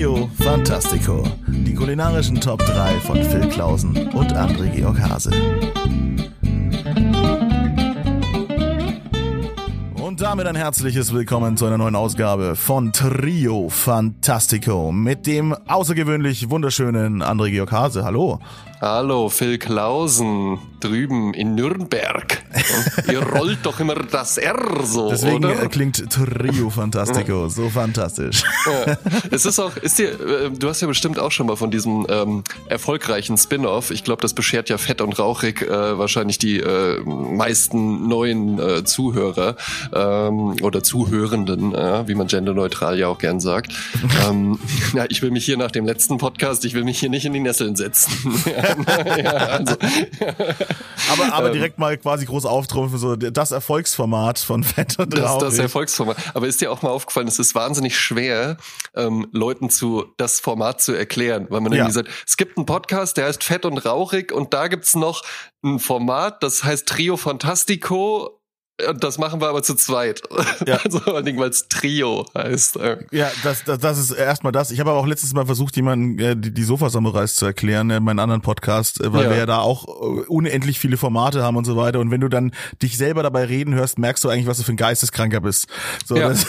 Trio Fantastico. Die kulinarischen Top 3 von Phil Klausen und André Georg Hase. Und damit ein herzliches Willkommen zu einer neuen Ausgabe von Trio Fantastico mit dem außergewöhnlich wunderschönen André Georg Hase. Hallo. Hallo, Phil Klausen, drüben in Nürnberg. Ihr rollt doch immer das R so, Deswegen oder? klingt Trio Fantastico so fantastisch. Ja. Es ist auch, ist dir, äh, du hast ja bestimmt auch schon mal von diesem ähm, erfolgreichen Spin-off. Ich glaube, das beschert ja fett und rauchig äh, wahrscheinlich die äh, meisten neuen äh, Zuhörer ähm, oder Zuhörenden, äh, wie man genderneutral ja auch gern sagt. ähm, ja, ich will mich hier nach dem letzten Podcast, ich will mich hier nicht in die Nesseln setzen. ja, also, Aber, aber direkt mal quasi groß auftrumpfen, so das Erfolgsformat von Fett und Das, Rauchig. das Erfolgsformat. Aber ist dir auch mal aufgefallen, es ist wahnsinnig schwer, ähm, Leuten zu das Format zu erklären, weil man Ja. irgendwie sagt, es gibt einen Podcast, der heißt Fett und Rauchig und da gibt's noch ein Format, das heißt Trio Fantastico. Und das machen wir aber zu zweit. Ja. Also vor allen Dingen, weil es Trio heißt. äh. Ja, das, das, das ist erstmal das. Ich habe aber auch letztes Mal versucht, jemanden äh, die, die Sofa-Samurais zu erklären, äh, meinen anderen Podcast, äh, weil Ja. wir ja da auch äh, unendlich viele Formate haben und so weiter. Und wenn du dann dich selber dabei reden hörst, merkst du eigentlich, was du für ein Geisteskranker bist. So, Ja. das,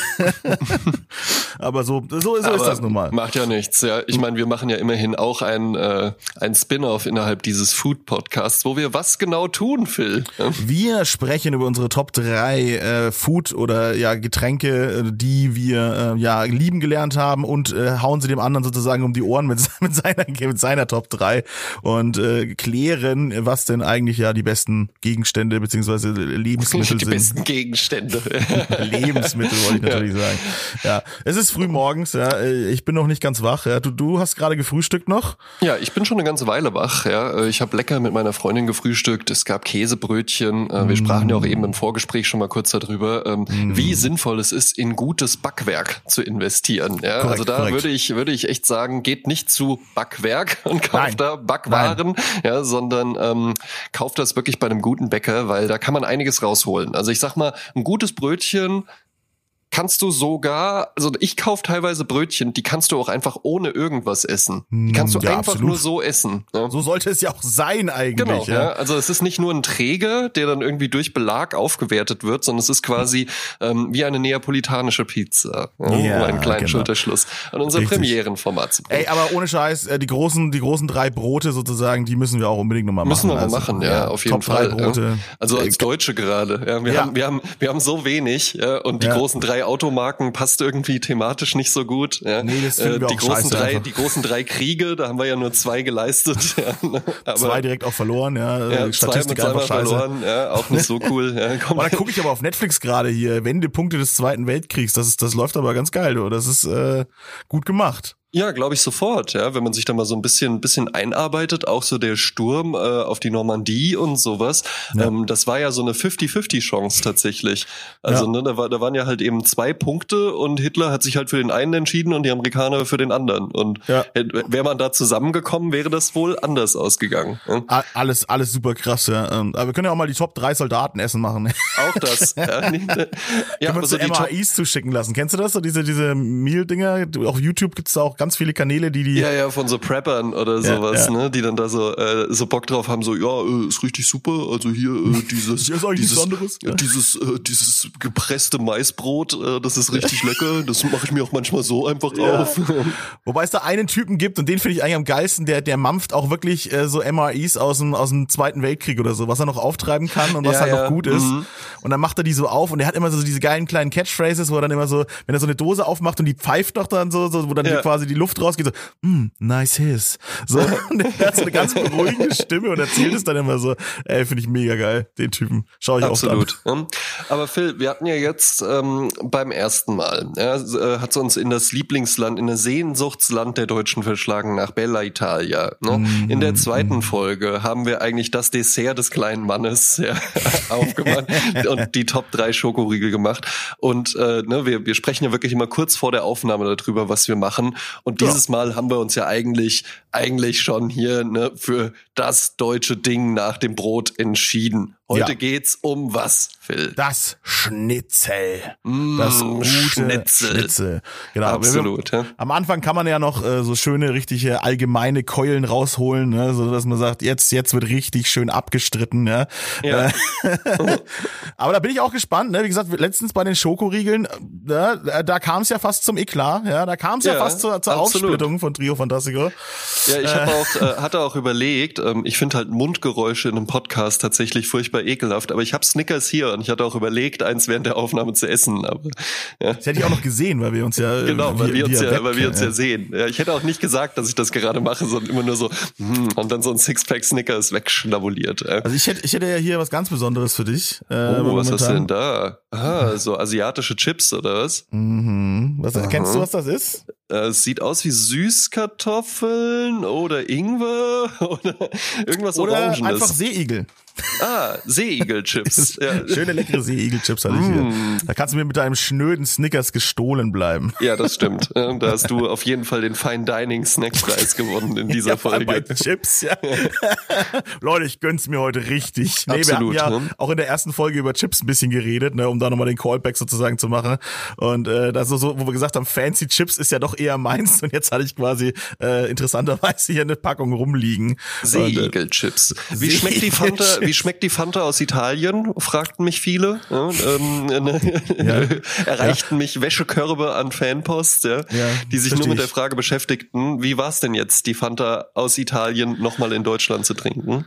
aber so, so, so ist Aber das nun mal. Macht ja nichts, ja. Ich meine, wir machen ja immerhin auch ein, äh, ein Spin-off innerhalb dieses Food-Podcasts, wo wir was genau tun, Phil. Wir sprechen über unsere Top 3 äh, Food oder ja Getränke, äh, die wir äh, ja lieben gelernt haben und äh, hauen sie dem anderen sozusagen um die Ohren mit, mit seiner mit seiner Top 3 und äh, klären, was denn eigentlich ja die besten Gegenstände beziehungsweise Lebensmittel Die sind. besten Gegenstände. Lebensmittel wollte ich natürlich sagen. Ja, es ist früh morgens, ja, äh, ich bin noch nicht ganz wach. Ja, du, du hast gerade gefrühstückt noch? Ja, ich bin schon eine ganze Weile wach. Ja, Äh, ich habe lecker mit meiner Freundin gefrühstückt. Es gab Käsebrötchen. Wir sprachen ja auch eben im Vorgespräch schon mal kurz darüber, ähm, wie sinnvoll es ist, in gutes Backwerk zu investieren. Ja, Korrekt, also da korrekt. würde ich würde ich echt sagen, geht nicht zu Backwerk und kauft Nein. da Backwaren, ja, sondern ähm, kauft das wirklich bei einem guten Bäcker, weil da kann man einiges rausholen. Also ich sag mal, ein gutes Brötchen kannst du sogar, also ich kauf teilweise Brötchen, die kannst du auch einfach ohne irgendwas essen. Die kannst du Hm, Ja, einfach absolut. nur so essen. Ja. So sollte es ja auch sein eigentlich. Genau, ja. ja. Also es ist nicht nur ein Träger, der dann irgendwie durch Belag aufgewertet wird, sondern es ist quasi ähm, wie eine neapolitanische Pizza. Ja, Ja, um einen kleinen genau. Schulterschluss an unser Richtig. Premierenformat zu bringen. Ey, aber ohne Scheiß, äh, die großen, die großen drei Brote sozusagen, die müssen wir auch unbedingt nochmal machen. Müssen wir mal Also, machen, ja, auf jeden Top Fall. Drei Brote. Also als Deutsche gerade. Ja, wir, haben, wir, haben, wir haben so wenig ja, und die großen drei Automarken passt irgendwie thematisch nicht so gut. Ja. Nee, das wir die großen drei, einfach. Die großen drei Kriege, da haben wir ja nur zwei geleistet. Ja, ne? aber, zwei direkt auch verloren, ja. ja, äh, zwei Statistik zweimal einfach scheiße. verloren. Ja, auch nicht so cool. Ja, komm. Aber da gucke ich aber auf Netflix gerade hier, Wendepunkte des Zweiten Weltkriegs. Das ist, das läuft aber ganz geil, du. Das ist äh, gut gemacht. Ja, glaube ich sofort, ja, wenn man sich da mal so ein bisschen, bisschen einarbeitet, auch so der Sturm äh, auf die Normandie und sowas, Ja. ähm, das war ja so eine 50-50 Chance tatsächlich. Also, Ja. ne, da, war, da waren ja halt eben zwei Punkte und Hitler hat sich halt für den einen entschieden und die Amerikaner für den anderen. Und Ja. wäre man da zusammengekommen, wäre das wohl anders ausgegangen. A- Alles, alles super krass, ja. Ähm, Aber wir können ja auch mal die Top 3 Soldatenessen machen. Auch das. ja, nicht, ja, aber so die MAIs zuschicken lassen. Kennst du das? So diese, diese Meal-Dinger? Du- Auf YouTube gibt's da auch ganz viele Kanäle, die die. Ja, ja, von so Preppern oder Ja, sowas, ja. ne, die dann da so äh, so Bock drauf haben, so ja, äh, ist richtig super. Also hier äh, dieses Hier ist eigentlich dieses anderes. äh, dieses äh, dieses gepresste Maisbrot, äh, das ist richtig lecker. Das mache ich mir auch manchmal so einfach Ja. auf. Wobei es da einen Typen gibt und den finde ich eigentlich am geilsten, der der mampft auch wirklich äh, so MRIs aus dem aus dem Zweiten Weltkrieg oder so, was er noch auftreiben kann und was Ja, halt ja. noch gut ist. Mhm. Und dann macht er die so auf und er hat immer so diese geilen kleinen Catchphrases, wo er dann immer so, wenn er so eine Dose aufmacht und die pfeift noch dann so, so wo dann Ja. quasi die Luft rausgeht, so, mm, nice his. So, und er hat so eine ganz beruhigende Stimme und erzählt es dann immer so, ey, finde ich mega geil, den Typen. Schau ich auch Absolut. Aber Phil, wir hatten ja jetzt ähm, beim ersten Mal, ja, äh, hat uns in das Lieblingsland, in das Sehnsuchtsland der Deutschen verschlagen, nach Bella Italia. Ne? In der zweiten Folge haben wir eigentlich das Dessert des kleinen Mannes ja, aufgemacht und die Top 3 Schokoriegel gemacht. Und äh, ne, wir, wir sprechen ja wirklich immer kurz vor der Aufnahme darüber, was wir machen. Und dieses ja. Mal haben wir uns ja eigentlich, eigentlich schon hier ne, für das deutsche Ding nach dem Brot entschieden. Heute ja. geht's um was, Phil? Das Schnitzel. Mm, das gute Schnitzel. Schnitzel. Genau. Absolut. ja. Am Anfang kann man ja noch äh, so schöne, richtige allgemeine Keulen rausholen, ne, so dass man sagt, jetzt, jetzt wird richtig schön abgestritten. Ja. ja. Äh, aber da bin ich auch gespannt. Ne? Wie gesagt, letztens bei den Schokoriegeln, ne, da kam es ja fast zum Eklat. Ja, da kam es ja, ja, fast zur, zur Aufsplittung von Trio Fantastico. Ja, ich hab äh. auch, äh, hatte auch überlegt. Ähm, ich finde halt Mundgeräusche in einem Podcast tatsächlich furchtbar ekelhaft, aber ich habe Snickers hier und ich hatte auch überlegt, eins während der Aufnahme zu essen. Aber, ja. Das hätte ich auch noch gesehen, weil wir uns ja genau, weil wir, wir uns ja, weil wir uns ja, ja sehen. Ja, ich hätte auch nicht gesagt, dass ich das gerade mache, sondern immer nur so hm, und dann so ein Sixpack Snickers wegschnabuliert. Also ich hätte, ich hätte ja hier was ganz Besonderes für dich. Äh, oh, was hast du denn da? Ah, so asiatische Chips oder was? Mhm. Was Aha. kennst du, was das ist? Äh, es sieht aus wie Süßkartoffeln oder Ingwer oder irgendwas oder Orangenes. einfach Seeigel. Ah, Seeigelchips. ja. Schöne leckere Seeigelchips hatte ich hier. Mm. Da kannst du mir mit deinem schnöden Snickers gestohlen bleiben. Ja, das stimmt. Da hast du auf jeden Fall den Fine Dining Snackpreis gewonnen in dieser ja, Folge. Chips, ja. Leute, ich gönn's mir heute richtig. Nee, Absolut, wir haben ja ne? auch in der ersten Folge über Chips ein bisschen geredet, ne, um da nochmal den Callback sozusagen zu machen. Und äh, das so, wo wir gesagt haben, Fancy Chips ist ja doch eher meins. Und jetzt hatte ich quasi äh, interessanterweise hier eine Packung rumliegen. Seeigelchips. Wie schmeckt die Fanta? Wie schmeckt die Fanta aus Italien? Fragten mich viele. Ja, ähm, ne, ja. Erreichten ja. mich Wäschekörbe an Fanpost, ja, die sich nur mit der Frage beschäftigten, wie war es denn jetzt, die Fanta aus Italien nochmal in Deutschland zu trinken?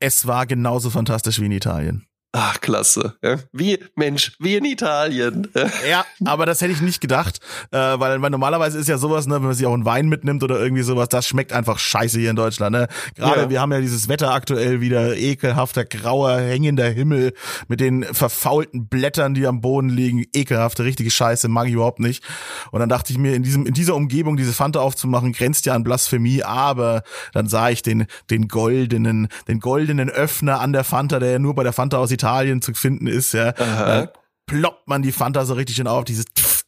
Es war genauso fantastisch wie in Italien. Ach, klasse. Wie, Mensch, wie in Italien. Ja, aber das hätte ich nicht gedacht, äh, weil, weil normalerweise ist ja sowas, ne, wenn man sich auch einen Wein mitnimmt oder irgendwie sowas, das schmeckt einfach scheiße hier in Deutschland. Ne? Gerade ja. wir haben ja dieses Wetter aktuell wieder ekelhafter, grauer, hängender Himmel mit den verfaulten Blättern, die am Boden liegen. Ekelhafte, richtige Scheiße, mag ich überhaupt nicht. Und dann dachte ich mir, in diesem, in dieser Umgebung diese Fanta aufzumachen, grenzt ja an Blasphemie, aber dann sah ich den, den goldenen, den goldenen Öffner an der Fanta, der ja nur bei der Fanta aus Italien Italien zu finden ist, ja, äh, ploppt man die Fanta so richtig schön auf, dieses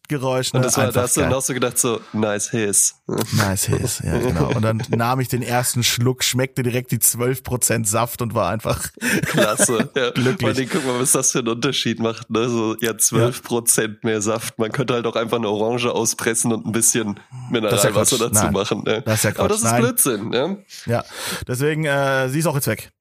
Geräusch. Ne? Und das war, da hast du dann auch so gedacht, so, nice his. Nice his, ja, genau. Und dann nahm ich den ersten Schluck, schmeckte direkt die 12% Saft und war einfach klasse. Ja. glücklich. Allem, guck mal, was das für einen Unterschied macht, ne? So, ja, 12% ja. mehr Saft. Man könnte halt auch einfach eine Orange auspressen und ein bisschen Mineralwasser ja dazu Nein. machen. Ne? Das ist ja Quatsch. Aber das ist Nein. Blödsinn, ja. Ja, deswegen, äh, sie ist auch jetzt weg.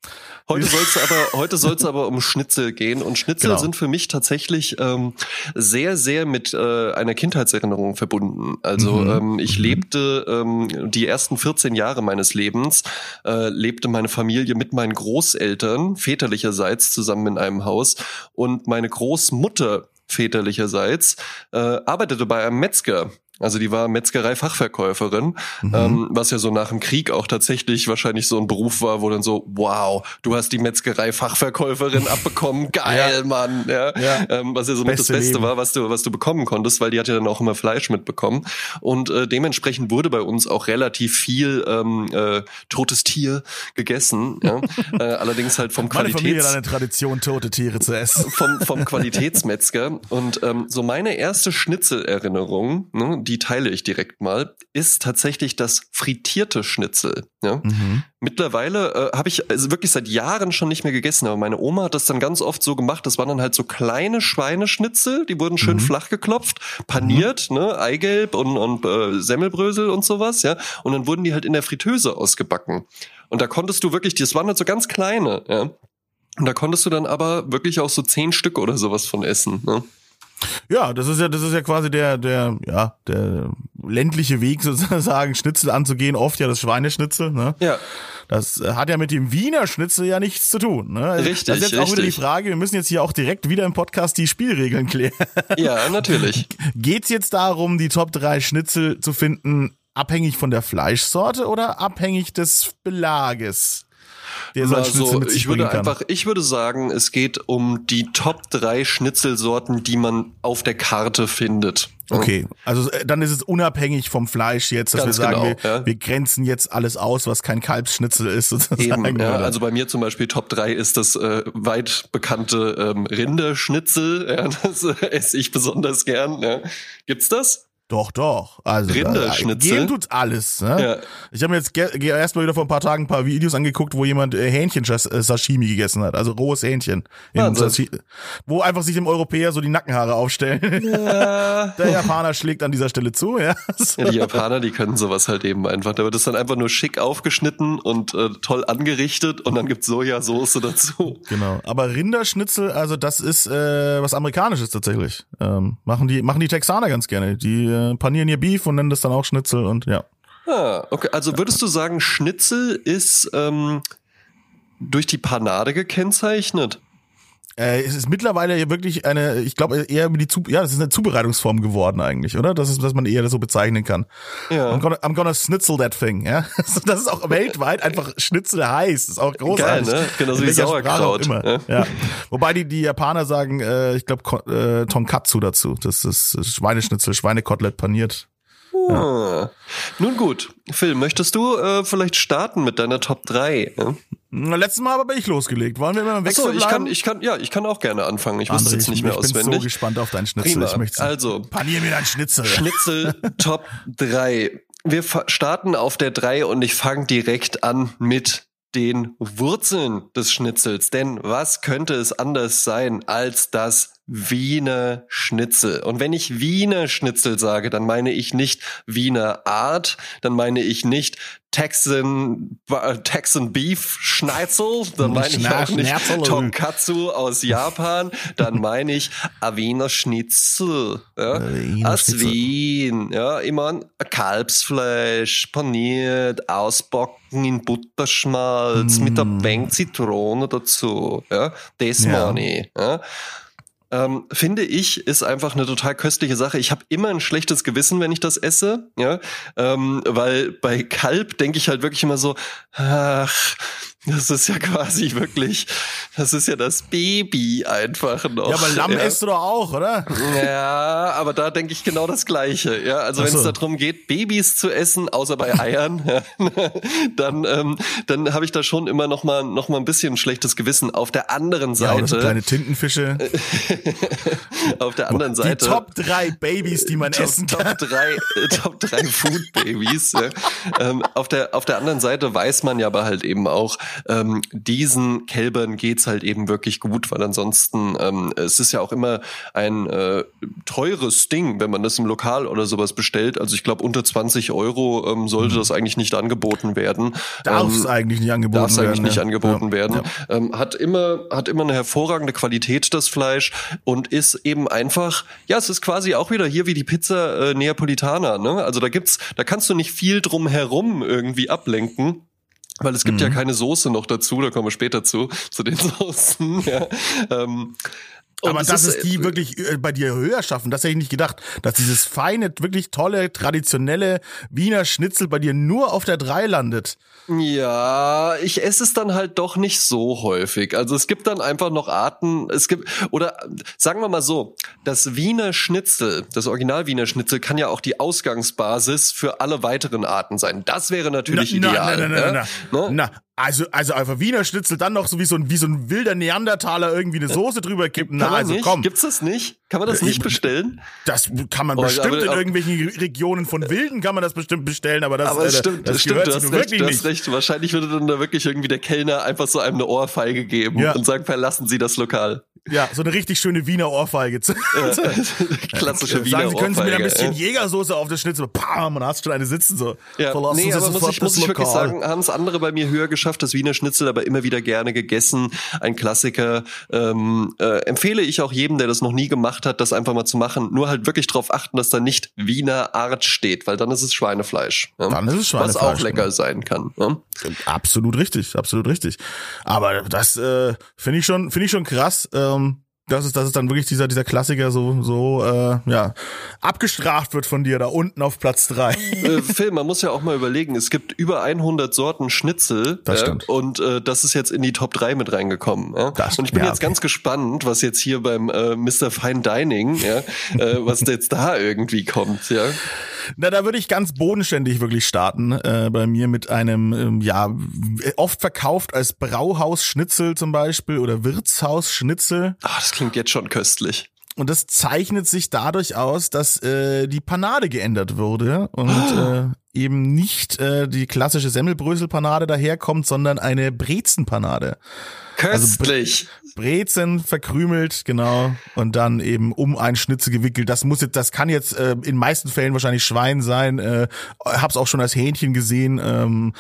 Heute soll es aber heute soll es aber um Schnitzel gehen und Schnitzel genau. sind für mich tatsächlich ähm, sehr sehr mit äh, einer Kindheitserinnerung verbunden. Also mhm. ähm, ich mhm. lebte ähm, die ersten 14 Jahre meines Lebens äh, lebte meine Familie mit meinen Großeltern väterlicherseits zusammen in einem Haus und meine Großmutter väterlicherseits äh, arbeitete bei einem Metzger also die war Metzgerei-Fachverkäuferin, mhm. ähm, was ja so nach dem Krieg auch tatsächlich wahrscheinlich so ein Beruf war, wo dann so, wow, du hast die Metzgerei-Fachverkäuferin abbekommen, geil, ja. Mann. Ja. ja. Ähm, was ja so mit das Beste Leben. war, was du, was du bekommen konntest, weil die hat ja dann auch immer Fleisch mitbekommen. Und äh, dementsprechend wurde bei uns auch relativ viel ähm, äh, totes Tier gegessen. Ja? äh, allerdings halt vom Qualitäts... Meine Familie hat eine Tradition, tote Tiere zu essen. vom, vom Qualitätsmetzger. Und ähm, so meine erste Schnitzelerinnerung, ne, die teile ich direkt mal, ist tatsächlich das frittierte Schnitzel. Ja? Mhm. Mittlerweile äh, habe ich also wirklich seit Jahren schon nicht mehr gegessen, aber meine Oma hat das dann ganz oft so gemacht. Das waren dann halt so kleine Schweineschnitzel, die wurden schön mhm. flach geklopft, paniert, mhm. ne, Eigelb und, und äh, Semmelbrösel und sowas, ja. Und dann wurden die halt in der Fritteuse ausgebacken. Und da konntest du wirklich, das waren halt so ganz kleine, ja. Und da konntest du dann aber wirklich auch so zehn Stück oder sowas von essen. Ne? Ja, das ist ja, das ist ja quasi der, der, ja, der ländliche Weg sozusagen, Schnitzel anzugehen, oft ja das Schweineschnitzel, ne? Ja. Das hat ja mit dem Wiener Schnitzel ja nichts zu tun, ne? Richtig. Das ist jetzt richtig. auch wieder die Frage, wir müssen jetzt hier auch direkt wieder im Podcast die Spielregeln klären. Ja, natürlich. Geht's jetzt darum, die Top 3 Schnitzel zu finden, abhängig von der Fleischsorte oder abhängig des Belages? Der so also, ich würde kann. einfach, ich würde sagen, es geht um die Top 3 Schnitzelsorten, die man auf der Karte findet. Okay, also äh, dann ist es unabhängig vom Fleisch jetzt, dass Ganz wir sagen, genau, wir, ja. wir, grenzen jetzt alles aus, was kein Kalbsschnitzel ist. Sozusagen, Eben, ja, also bei mir zum Beispiel Top 3 ist das äh, weit bekannte ähm, Rinderschnitzel. Ja, das äh, esse ich besonders gern. Ja. Gibt's das? Doch, doch. Also Rinderschnitzel. Gehen tut alles. Ne? Ja. Ich habe mir jetzt erst mal wieder vor ein paar Tagen ein paar Videos angeguckt, wo jemand äh, Hähnchen-Sashimi gegessen hat, also rohes Hähnchen. Wo einfach sich dem Europäer so die Nackenhaare aufstellen. Ja. Der Japaner schlägt an dieser Stelle zu, ja. Ja, die Japaner, die können sowas halt eben einfach. Da wird es dann einfach nur schick aufgeschnitten und äh, toll angerichtet und dann gibt's Sojasauce dazu. Genau. Aber Rinderschnitzel, also das ist äh, was Amerikanisches tatsächlich. Ähm, machen die machen die Texaner ganz gerne. Die äh, panieren ihr Beef und nennen das dann auch Schnitzel und ja. Ah, okay. Also würdest du sagen, Schnitzel ist ähm, durch die Panade gekennzeichnet? Äh, es ist mittlerweile wirklich eine, ich glaube eher die Zu ja, das ist eine Zubereitungsform geworden eigentlich, oder? Das ist, was man eher so bezeichnen kann. Ja. I'm gonna, I'm gonna schnitzel that thing, ja. Das ist auch weltweit einfach Schnitzel heiß. Das ist auch großartig. Geil, ne? Genauso In wie Sauerkraut, immer. ja. Ja. Wobei die, die Japaner sagen, äh, ich glaube, äh, Tonkatsu dazu. Das ist Schweineschnitzel, Schweinekotelett paniert. Ah. Nun gut, Phil, möchtest du äh, vielleicht starten mit deiner Top 3? Ja? Na, Letztes Mal aber bin ich losgelegt. Wollen wir immer im Wechsel Achso, ich bleiben? kann, ich kann, ja, ich kann auch gerne anfangen. Ich wusste jetzt nicht ich, mehr ich bin so auswendig. gespannt auf deinen Schnitzel. Prima. Ich möchte Also, panier mir deinen Schnitzel. Schnitzel Top 3. Wir starten auf der 3 und ich fange direkt an mit den Wurzeln des Schnitzels. Denn was könnte es anders sein als das Wiener Schnitzel? Und wenn ich Wiener Schnitzel sage, dann meine ich nicht Wiener Art, dann meine ich nicht Texan, äh, Texan Beef Schnitzel, dann meine ich auch nicht. Tonkatsu aus Japan, dann meine ich a Wiener Schnitzel, ja, Wiener aus Schnitzel. Wien, ja, ich mein, Kalbsfleisch, paniert, ausbacken in Butterschmalz, mit der Bank Zitrone dazu, ja, das Ja. meine ich, ja. Ähm, finde ich, ist einfach eine total köstliche Sache. Ich habe immer ein schlechtes Gewissen, wenn ich das esse, ja, ähm, weil bei Kalb denke ich halt wirklich immer so, ach, das ist ja quasi wirklich, das ist ja das Baby einfach noch. Ja, aber Lamm ja. isst du doch auch, oder? Ja, aber da denke ich genau das Gleiche. Ja, also wenn es darum geht, Babys zu essen, außer bei Eiern, ja, dann ähm, dann habe ich da schon immer noch mal noch mal ein bisschen ein schlechtes Gewissen. Auf der anderen Ja, oder so Seite, kleine Tintenfische. auf der anderen Die Seite. Top drei Babys, die man Top, essen kann. Top drei, äh, Top drei Food Babys. Ja. Ähm, auf der auf der anderen Seite weiß man ja aber halt eben auch, ähm, diesen Kälbern geht's halt eben wirklich gut, weil ansonsten ähm, es ist ja auch immer ein äh, teures Ding, wenn man das im Lokal oder sowas bestellt. Also ich glaube unter 20 Euro ähm, sollte das eigentlich nicht angeboten werden. Darf es Ähm, eigentlich nicht angeboten darf es werden. eigentlich nicht ja. angeboten ja. werden. Ja. Ähm, hat immer hat immer eine hervorragende Qualität das Fleisch und ist eben einfach ja es ist quasi auch wieder hier wie die Pizza äh, Neapolitana ne also da gibt's da kannst du nicht viel drum herum irgendwie ablenken weil es gibt ja Mhm. keine Soße noch dazu, da kommen wir später zu, zu den Soßen. Ja. Ähm, und Aber dass es äh, die wirklich äh, bei dir höher schaffen, das hätte ich nicht gedacht. Dass dieses feine, wirklich tolle, traditionelle Wiener Schnitzel bei dir nur auf der 3 landet. Ja, ich esse es dann halt doch nicht so häufig. Also es gibt dann einfach noch Arten, es gibt, oder sagen wir mal so, das Wiener Schnitzel, das Original Wiener Schnitzel kann ja auch die Ausgangsbasis für alle weiteren Arten sein. Das wäre natürlich na, ideal. Na, na, na, ja? na, Ne? na. Also, also einfach Wiener Schnitzel, dann noch so wie so ein, wie so ein wilder Neandertaler irgendwie eine Soße drüber kippen. Na, also nicht? komm. Gibt's das nicht? Kann man das Ja, nicht ich- bestellen? Das kann man Oh, bestimmt aber- in aber- irgendwelchen Regionen von Wilden kann man das bestimmt bestellen, aber das, Aber äh, es stimmt, das das stimmt, du hast recht, wirklich du nicht. hast recht. Wahrscheinlich würde dann da wirklich irgendwie der Kellner einfach so einem eine Ohrfeige geben Ja. und sagen, verlassen Sie das Lokal. Ja, so eine richtig schöne Wiener Ohrfeige. Klassische Wiener Sagen Sie, können Sie mir ein bisschen ja. Jägersoße auf das Schnitzel? Pam, und hast schon eine sitzen so. Ja, Verlassen nee, Sie aber muss ich, muss das ich wirklich sagen, haben es andere bei mir höher geschafft, das Wiener Schnitzel, aber immer wieder gerne gegessen. Ein Klassiker. Ähm, äh, empfehle ich auch jedem, der das noch nie gemacht hat, das einfach mal zu machen. Nur halt wirklich darauf achten, dass da nicht Wiener Art steht, weil dann ist es Schweinefleisch. Ja? Dann ist es Was Schweinefleisch, auch lecker genau. sein kann. Ja? Absolut richtig, absolut richtig. Aber das äh, finde ich schon, finde ich schon krass. Ähm, dass es, dass es dann wirklich dieser, dieser Klassiker so, so, äh, ja, abgestraft wird von dir da unten auf Platz drei. äh, Phil, man muss ja auch mal überlegen, es gibt über 100 Sorten Schnitzel Das stimmt. und äh, das ist jetzt in die Top 3 mit reingekommen. Ja? Das- und ich bin ja, jetzt okay. ganz gespannt, was jetzt hier beim äh, Mr. Fine Dining, ja, äh, was jetzt da irgendwie kommt. Ja? Na, da würde ich ganz bodenständig wirklich starten, äh, bei mir mit einem, ähm, ja, oft verkauft als Brauhausschnitzel zum Beispiel oder Wirtshausschnitzel. Ah, das klingt jetzt schon köstlich. und das zeichnet sich dadurch aus, dass äh, die Panade geändert wurde und äh, eben nicht äh, die klassische Semmelbröselpanade daherkommt, sondern eine Brezenpanade. Köstlich. Also Brezen verkrümelt, genau, und dann eben um ein Schnitzel gewickelt. Das muss jetzt, das kann jetzt äh, in meisten Fällen wahrscheinlich Schwein sein. Äh, hab's auch schon als Hähnchen gesehen. Ähm,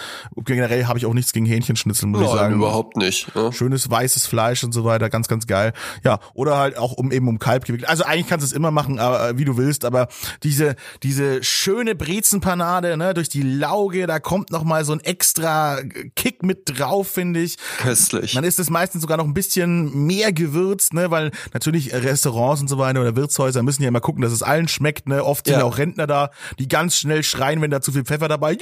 generell habe ich auch nichts gegen Hähnchenschnitzel, muss Nein, ich sagen. überhaupt nicht. Ja. Schönes weißes Fleisch und so weiter, ganz, ganz geil. Ja, oder halt auch um eben um Kalb gewickelt. Also eigentlich kannst du es immer machen, aber, äh, wie du willst, aber diese, diese schöne Brezenpanade, ne, durch die Lauge, da kommt noch mal so ein extra Kick mit drauf, finde ich. Köstlich. Man ist es meistens sogar noch ein bisschen mehr gewürzt, ne, weil natürlich Restaurants und so weiter oder Wirtshäuser müssen ja immer gucken, dass es allen schmeckt, ne. Oft sind Ja. auch Rentner da, die ganz schnell schreien, wenn da zu viel Pfeffer dabei ist.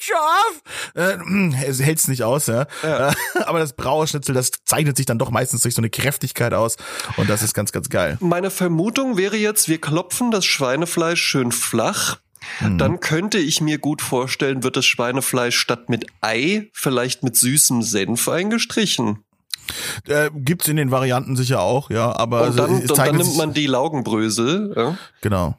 Scharf. Äh, es hält's nicht aus, ja. Ja. Äh, Aber das Brauerschnitzel, das zeichnet sich dann doch meistens durch so eine Kräftigkeit aus und das ist ganz, ganz geil. Meine Vermutung wäre jetzt, wir klopfen das Schweinefleisch schön flach. Mhm. Dann könnte ich mir gut vorstellen, wird das Schweinefleisch statt mit Ei vielleicht mit süßem Senf eingestrichen. Äh, gibt's in den Varianten sicher auch, ja, aber Und dann, es und dann nimmt sich- man die Laugenbrösel. Ja? Genau.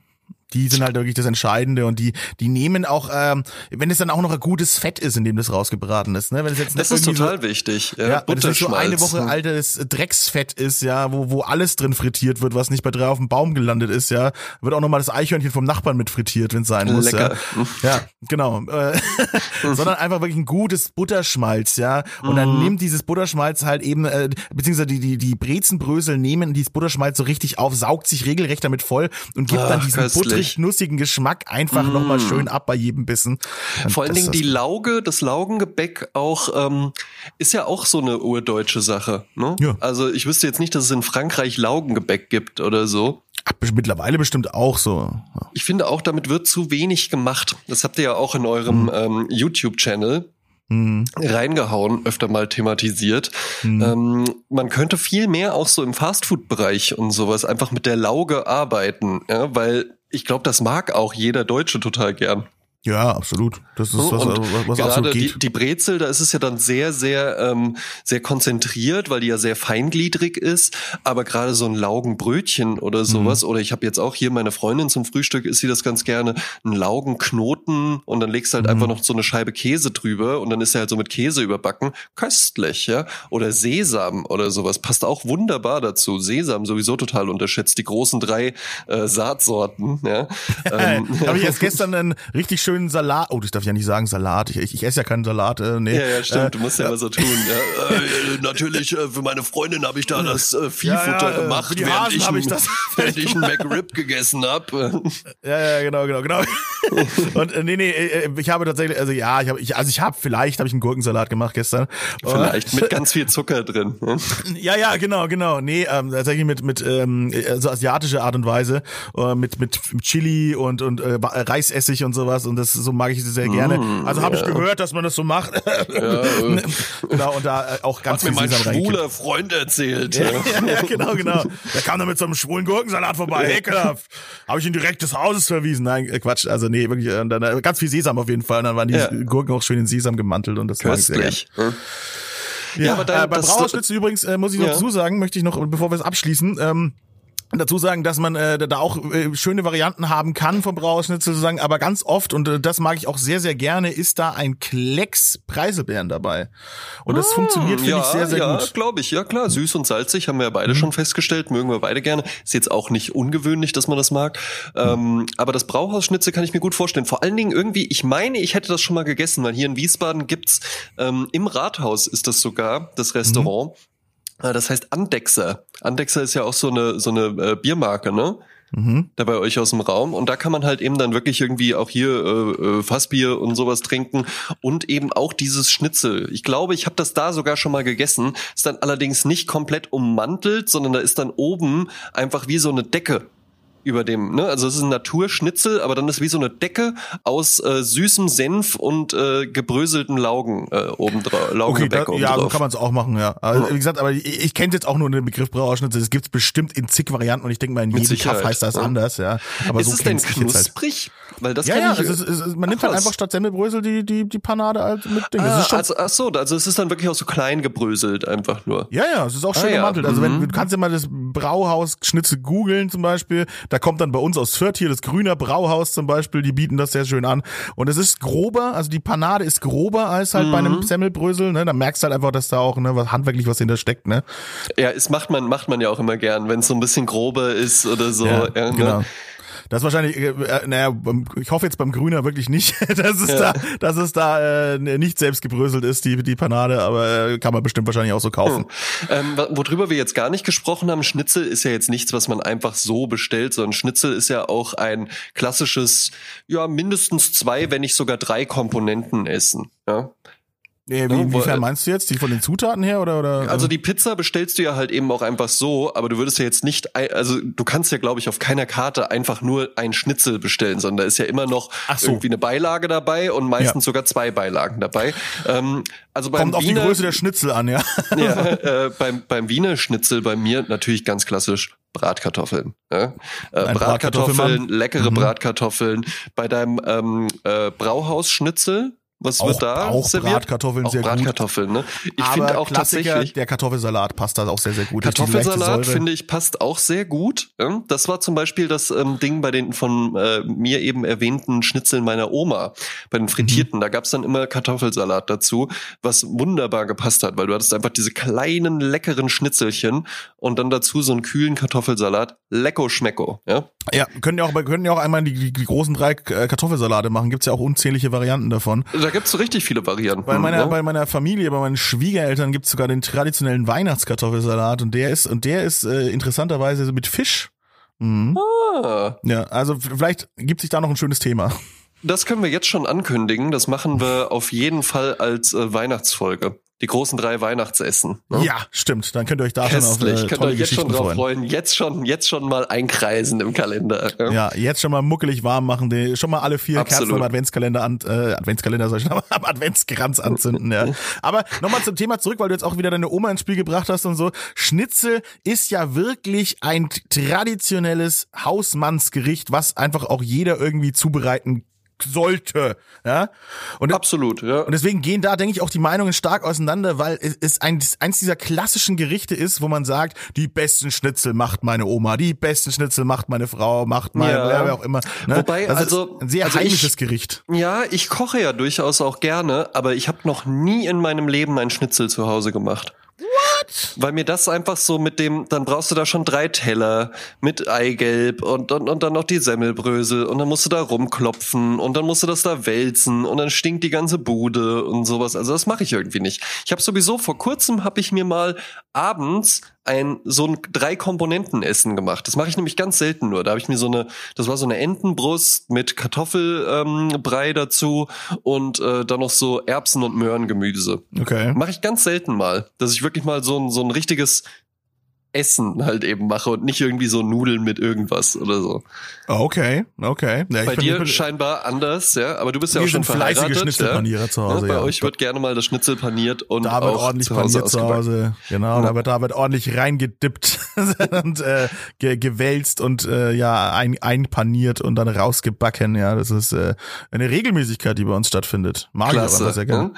Die sind halt wirklich das Entscheidende und die, die nehmen auch, ähm, wenn es dann auch noch ein gutes Fett ist, in dem das rausgebraten ist, ne? Wenn es jetzt Das ist total wichtig. Ja, so, ja, wenn es nicht so eine Woche altes Drecksfett ist, ja, wo, wo alles drin frittiert wird, was nicht bei drei auf dem Baum gelandet ist, ja, wird auch nochmal das Eichhörnchen vom Nachbarn mit frittiert, wenn es sein muss, Lecker. ja. Ja, genau. Äh, sondern einfach wirklich ein gutes Butterschmalz, ja. Und dann Mhm. nimmt dieses Butterschmalz halt eben, äh, beziehungsweise die, die, die Brezenbrösel nehmen dieses Butterschmalz so richtig auf, saugt sich regelrecht damit voll und gibt dann Ach, diesen köstlich. Butterig-nussigen Geschmack einfach noch nochmal schön ab bei jedem Bissen. Und Vor allen Dingen die Lauge, das Laugengebäck auch, ähm, ist ja auch so eine urdeutsche Sache. Ne? Ja. Also ich wüsste jetzt nicht, dass es in Frankreich Laugengebäck gibt oder so. mittlerweile bestimmt auch so. Ich finde auch, damit wird zu wenig gemacht. Das habt ihr ja auch in eurem ähm, YouTube-Channel Mhm. reingehauen, öfter mal thematisiert. Ähm, man könnte viel mehr auch so im Fastfood-Bereich und sowas einfach mit der Lauge arbeiten, ja, weil ich glaube, das mag auch jeder Deutsche total gern. Ja, absolut. Das ist was, und was, was gerade die, die Brezel, da ist es ja dann sehr, sehr, ähm, sehr konzentriert, weil die ja sehr feingliedrig ist. Aber gerade so ein Laugenbrötchen oder sowas, oder ich habe jetzt auch hier meine Freundin zum Frühstück, isst sie das ganz gerne, einen Laugenknoten und dann legst du halt einfach noch so eine Scheibe Käse drüber und dann ist er halt so mit Käse überbacken. Köstlich, ja. Oder Sesam oder sowas. Passt auch wunderbar dazu. Sesam sowieso total unterschätzt. Die großen drei äh, Saatsorten, ja. Ähm, habe ich erst gestern einen richtig schönen Salat. Oh, das darf ich ja nicht sagen, Salat. Ich, ich, ich esse ja keinen Salat. Äh, nee. Ja, ja, stimmt. Äh, du musst ja immer so tun. Ja. Äh, natürlich, äh, für meine Freundin habe ich da das äh, Viehfutter Ja, ja, äh, gemacht, während ich, ich das während ich einen McRib gegessen habe. Ja, ja, genau, genau, genau. Und äh, nee, nee, äh, ich habe tatsächlich, also ja, ich habe, ich, also ich habe vielleicht habe ich einen Gurkensalat gemacht gestern. Vielleicht mit ganz viel Zucker drin. ne? Ja, ja, genau, genau. Nee, ähm, tatsächlich mit mit ähm, so asiatische Art und Weise, äh, mit mit Chili und und äh, Reisessig und sowas und das so mag ich das sehr gerne. Also habe ich gehört, dass man das so macht. äh. genau und da äh, auch ganz Hat mir mein schwuler Freund erzählt. Ja, ja, genau, genau. Der kam da mit so einem schwulen Gurkensalat vorbei. Ekelhaft. Habe ich ihn direkt des Hauses verwiesen. Nein, äh, Quatsch. Also nee, wirklich. Und dann, ganz viel Sesam auf jeden Fall. Und dann waren die Ja. Gurken auch schön in Sesam gemantelt und das mag ich sehr gern. Köstlich. ne? Ja, Ja, aber dann- äh, bei Brauerschnitzel übrigens äh, muss ich noch Ja. dazu sagen, möchte ich noch, bevor wir es abschließen, ähm, dazu sagen, dass man äh, da auch äh, schöne Varianten haben kann vom Brauerschnitzel sozusagen, aber ganz oft und äh, das mag ich auch sehr sehr gerne, ist da ein Klecks Preiselbeeren dabei und das funktioniert finde ja, ich sehr sehr ja, gut. glaube ich. Ja, klar. Süß und salzig haben wir ja beide schon festgestellt. Mögen wir beide gerne. Ist jetzt auch nicht ungewöhnlich, dass man das mag. Ähm, aber das Brauhausschnitzel kann ich mir gut vorstellen. Vor allen Dingen irgendwie, ich meine, ich hätte das schon mal gegessen, weil hier in Wiesbaden gibt's ähm, im Rathaus ist das sogar, das Restaurant. Äh, Das heißt Andexer. Andexer ist ja auch so eine, so eine äh, Biermarke, ne? Mhm. da bei euch aus dem Raum. Und da kann man halt eben dann wirklich irgendwie auch hier äh, äh, Fassbier und sowas trinken und eben auch dieses Schnitzel. Ich glaube, ich habe das da sogar schon mal gegessen. Ist dann allerdings nicht komplett ummantelt, sondern da ist dann oben einfach wie so eine Decke über dem, ne? Also es ist ein Naturschnitzel, aber dann ist wie so eine Decke aus äh, süßem Senf und äh, gebröselten Laugen äh, oben drauf. Okay, da, ja, so kann man es auch machen, ja. Also, Wie gesagt, aber ich, ich kenne jetzt auch nur den Begriff Brauerschnitzel. Das gibt's bestimmt in zig Varianten und ich denke mal, in jedem Kaff heißt das ja. anders, ja. Aber ist so es denn halt. knusprig? Halt. Weil das ja, ja, ich, also es, es, man nimmt halt einfach statt Semmelbrösel die, die, die Panade als mit Ding. Ah, also, ach so, also es ist dann wirklich auch so klein gebröselt einfach nur. Ja, ja, es ist auch schön ah, gemantelt. Also wenn, mhm. du kannst ja mal das Brauhaus Schnitzel googeln zum Beispiel, da kommt dann bei uns aus Fürth hier das Grüner Brauhaus zum Beispiel, die bieten das sehr schön an. Und es ist grober, also die Panade ist grober als halt mhm. bei einem mhm. Semmelbrösel, ne? Da merkst du halt einfach, dass da auch ne, was handwerklich was hinter steckt, ne? Ja, es macht man, macht man ja auch immer gern, wenn es so ein bisschen grober ist oder so. Ja, ja, ne? genau. Das ist wahrscheinlich, äh, äh, naja, ich hoffe jetzt beim Grüner wirklich nicht, dass es ja. da, dass es da äh, nicht selbst gebröselt ist, die, die Panade, aber äh, kann man bestimmt wahrscheinlich auch so kaufen. Hm. Ähm, worüber wir jetzt gar nicht gesprochen haben, Schnitzel ist ja jetzt nichts, was man einfach so bestellt, sondern Schnitzel ist ja auch ein klassisches, ja, mindestens zwei, wenn nicht sogar drei Komponenten essen. Ja? Nee, wie, inwiefern meinst du jetzt? Die von den Zutaten her oder, oder? Also die Pizza bestellst du ja halt eben auch einfach so, aber du würdest ja jetzt nicht, also du kannst ja glaube ich auf keiner Karte einfach nur ein Schnitzel bestellen, sondern da ist ja immer noch so. irgendwie eine Beilage dabei und meistens ja. sogar zwei Beilagen dabei. Ähm, also beim Kommt auf Wiener, die Größe der Schnitzel an, ja. ja äh, beim, beim Wiener Schnitzel bei mir natürlich ganz klassisch Bratkartoffeln. Ja? Äh, Bratkartoffeln, leckere mhm. Bratkartoffeln. Bei deinem ähm, äh, Brauhausschnitzel was auch, wird da auch serviert? Bratkartoffeln auch sehr Bratkartoffeln, gut. ne? Ich finde auch Klassiker, tatsächlich der Kartoffelsalat passt da auch sehr sehr gut. Kartoffelsalat finde ich passt auch sehr gut. Das war zum Beispiel das ähm, Ding bei den von äh, mir eben erwähnten Schnitzeln meiner Oma bei den frittierten. Mhm. Da gab's dann immer Kartoffelsalat dazu, was wunderbar gepasst hat, weil du hattest einfach diese kleinen leckeren Schnitzelchen und dann dazu so einen kühlen Kartoffelsalat. Lecko schmecko, ja? Ja, können ja auch, können ja auch einmal die, die, die großen drei äh, Kartoffelsalate machen. Gibt's ja auch unzählige Varianten davon. Da gibt's so richtig viele Varianten. Bei meiner, ne? bei meiner Familie, bei meinen Schwiegereltern gibt's sogar den traditionellen Weihnachtskartoffelsalat und der ist, und der ist äh, interessanterweise mit Fisch. Mhm. Ah. Ja, also vielleicht gibt sich da noch ein schönes Thema. Das können wir jetzt schon ankündigen. Das machen wir auf jeden Fall als äh, Weihnachtsfolge die großen drei Weihnachtsessen. Ne? Ja, stimmt. Dann könnt ihr euch da Köstlich. schon auf äh, könnt ihr euch jetzt schon drauf freuen. freuen. Jetzt schon, jetzt schon mal einkreisen im Kalender. Ja, ja jetzt schon mal muckelig warm machen, die, schon mal alle vier Absolut. Kerzen am Adventskalender an, äh, Adventskalender soll ich noch am Adventskranz anzünden. ja. Aber nochmal zum Thema zurück, weil du jetzt auch wieder deine Oma ins Spiel gebracht hast und so. Schnitzel ist ja wirklich ein traditionelles Hausmannsgericht, was einfach auch jeder irgendwie zubereiten sollte. Ja? Und, Absolut, ja. Und deswegen gehen da, denke ich, auch die Meinungen stark auseinander, weil es ein, eins dieser klassischen Gerichte ist, wo man sagt, die besten Schnitzel macht meine Oma, die besten Schnitzel macht meine Frau, macht meine, ja. wer auch immer. Ne? Wobei, das also ein sehr also heimisches ich, Gericht. Ja, ich koche ja durchaus auch gerne, aber ich habe noch nie in meinem Leben ein Schnitzel zu Hause gemacht. Weil mir das einfach so mit dem, dann brauchst du da schon drei Teller mit Eigelb und, und, und dann noch die Semmelbrösel und dann musst du da rumklopfen und dann musst du das da wälzen und dann stinkt die ganze Bude und sowas. Also das mache ich irgendwie nicht. Ich habe sowieso vor kurzem habe ich mir mal abends ein so ein drei Komponenten Essen gemacht. Das mache ich nämlich ganz selten nur. Da habe ich mir so eine, das war so eine Entenbrust mit Kartoffelbrei ähm, dazu und äh, dann noch so Erbsen und Möhrengemüse. Okay. Mache ich ganz selten mal, dass ich wirklich mal so ein so ein richtiges Essen halt eben mache und nicht irgendwie so Nudeln mit irgendwas oder so. Okay, okay. Ja, bei dir scheinbar anders, ja, aber du bist ja auch schon verheiratet. Schnitzelpanierer ja? zu Hause. Ja, bei euch wird gerne mal das Schnitzel paniert und da wird ordentlich zu Hause paniert zu Hause. Genau, da wird da wird ordentlich reingedippt und äh, ge gewälzt und äh, ja ein, einpaniert und dann rausgebacken. Ja, das ist äh, eine Regelmäßigkeit, die bei uns stattfindet. Mag ich aber sehr gerne.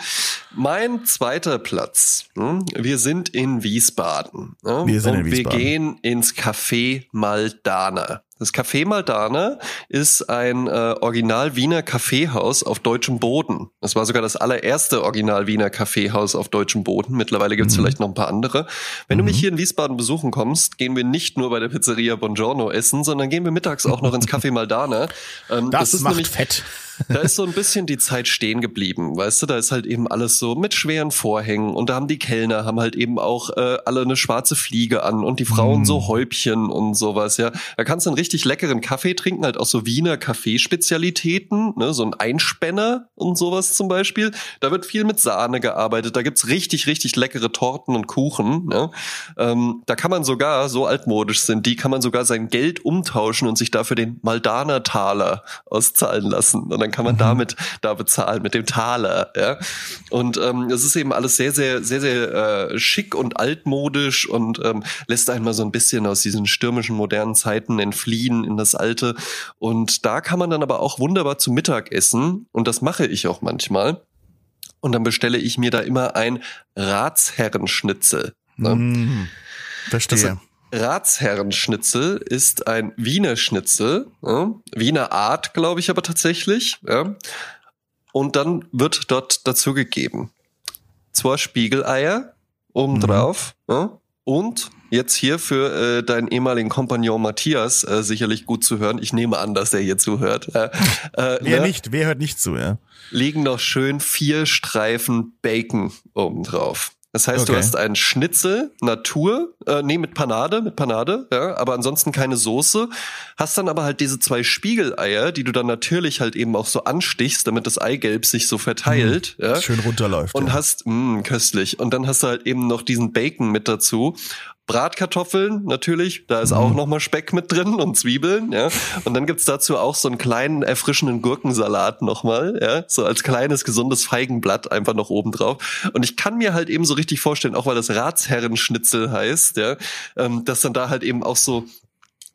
Mein zweiter Platz. Hm? Wir sind in Wiesbaden. Wir sind in Wiesbaden. wir gehen ins Café Maldana. Das Café Maldana ist ein äh, Original Wiener Kaffeehaus auf deutschem Boden. Das war sogar das allererste Original Wiener Kaffeehaus auf deutschem Boden. Mittlerweile gibt es mhm. vielleicht noch ein paar andere. Wenn mhm. du mich hier in Wiesbaden besuchen kommst, gehen wir nicht nur bei der Pizzeria Bongiorno essen, sondern gehen wir mittags auch noch ins Café Maldana. Ähm, das, das ist macht nämlich, fett da ist so ein bisschen die Zeit stehen geblieben, weißt du, da ist halt eben alles so mit schweren Vorhängen und da haben die Kellner haben halt eben auch äh, alle eine schwarze Fliege an und die Frauen mm. so Häubchen und sowas, ja. Da kannst du ein richtig richtig leckeren Kaffee trinken, halt auch so Wiener Kaffeespezialitäten, ne, so ein Einspänner und sowas zum Beispiel. Da wird viel mit Sahne gearbeitet. Da gibt's richtig, richtig leckere Torten und Kuchen. Ne? Ähm, da kann man sogar, so altmodisch sind die, kann man sogar sein Geld umtauschen und sich dafür den Maldaner Taler auszahlen lassen. Und dann kann man mhm. damit da bezahlen, mit dem Taler. Ja? Und ähm, es ist eben alles sehr, sehr, sehr, sehr äh, schick und altmodisch und ähm, lässt einmal so ein bisschen aus diesen stürmischen modernen Zeiten entfliehen in das Alte. Und da kann man dann aber auch wunderbar zum Mittag essen. Und das mache ich auch manchmal. Und dann bestelle ich mir da immer ein Ratsherrenschnitzel. Ne? Mm, verstehe. Das Ratsherrenschnitzel ist ein Wiener Schnitzel, ne? Wiener Art, glaube ich aber tatsächlich. Ja? Und dann wird dort dazu gegeben zwei Spiegeleier obendrauf mhm. ja? und jetzt hier für äh, deinen ehemaligen Kompagnon Matthias äh, sicherlich gut zu hören. Ich nehme an, dass der hier zuhört. Äh, äh, wer ne? nicht, wer hört nicht zu, ja? Liegen noch schön vier Streifen Bacon obendrauf. Das heißt, okay. du hast einen Schnitzel, Natur, äh, nee, mit Panade, mit Panade, ja, aber ansonsten keine Soße. Hast dann aber halt diese zwei Spiegeleier, die du dann natürlich halt eben auch so anstichst, damit das Eigelb sich so verteilt, mm, ja. Schön runterläuft. Und ja. hast, mh, mm, köstlich. Und dann hast du halt eben noch diesen Bacon mit dazu. Bratkartoffeln natürlich, da ist mhm. auch noch mal Speck mit drin und Zwiebeln, ja. Und dann gibt's dazu auch so einen kleinen erfrischenden Gurkensalat nochmal, ja, so als kleines gesundes Feigenblatt einfach noch oben drauf. Und ich kann mir halt eben so richtig vorstellen, auch weil das Ratsherrenschnitzel heißt, ja, ähm, dass dann da halt eben auch so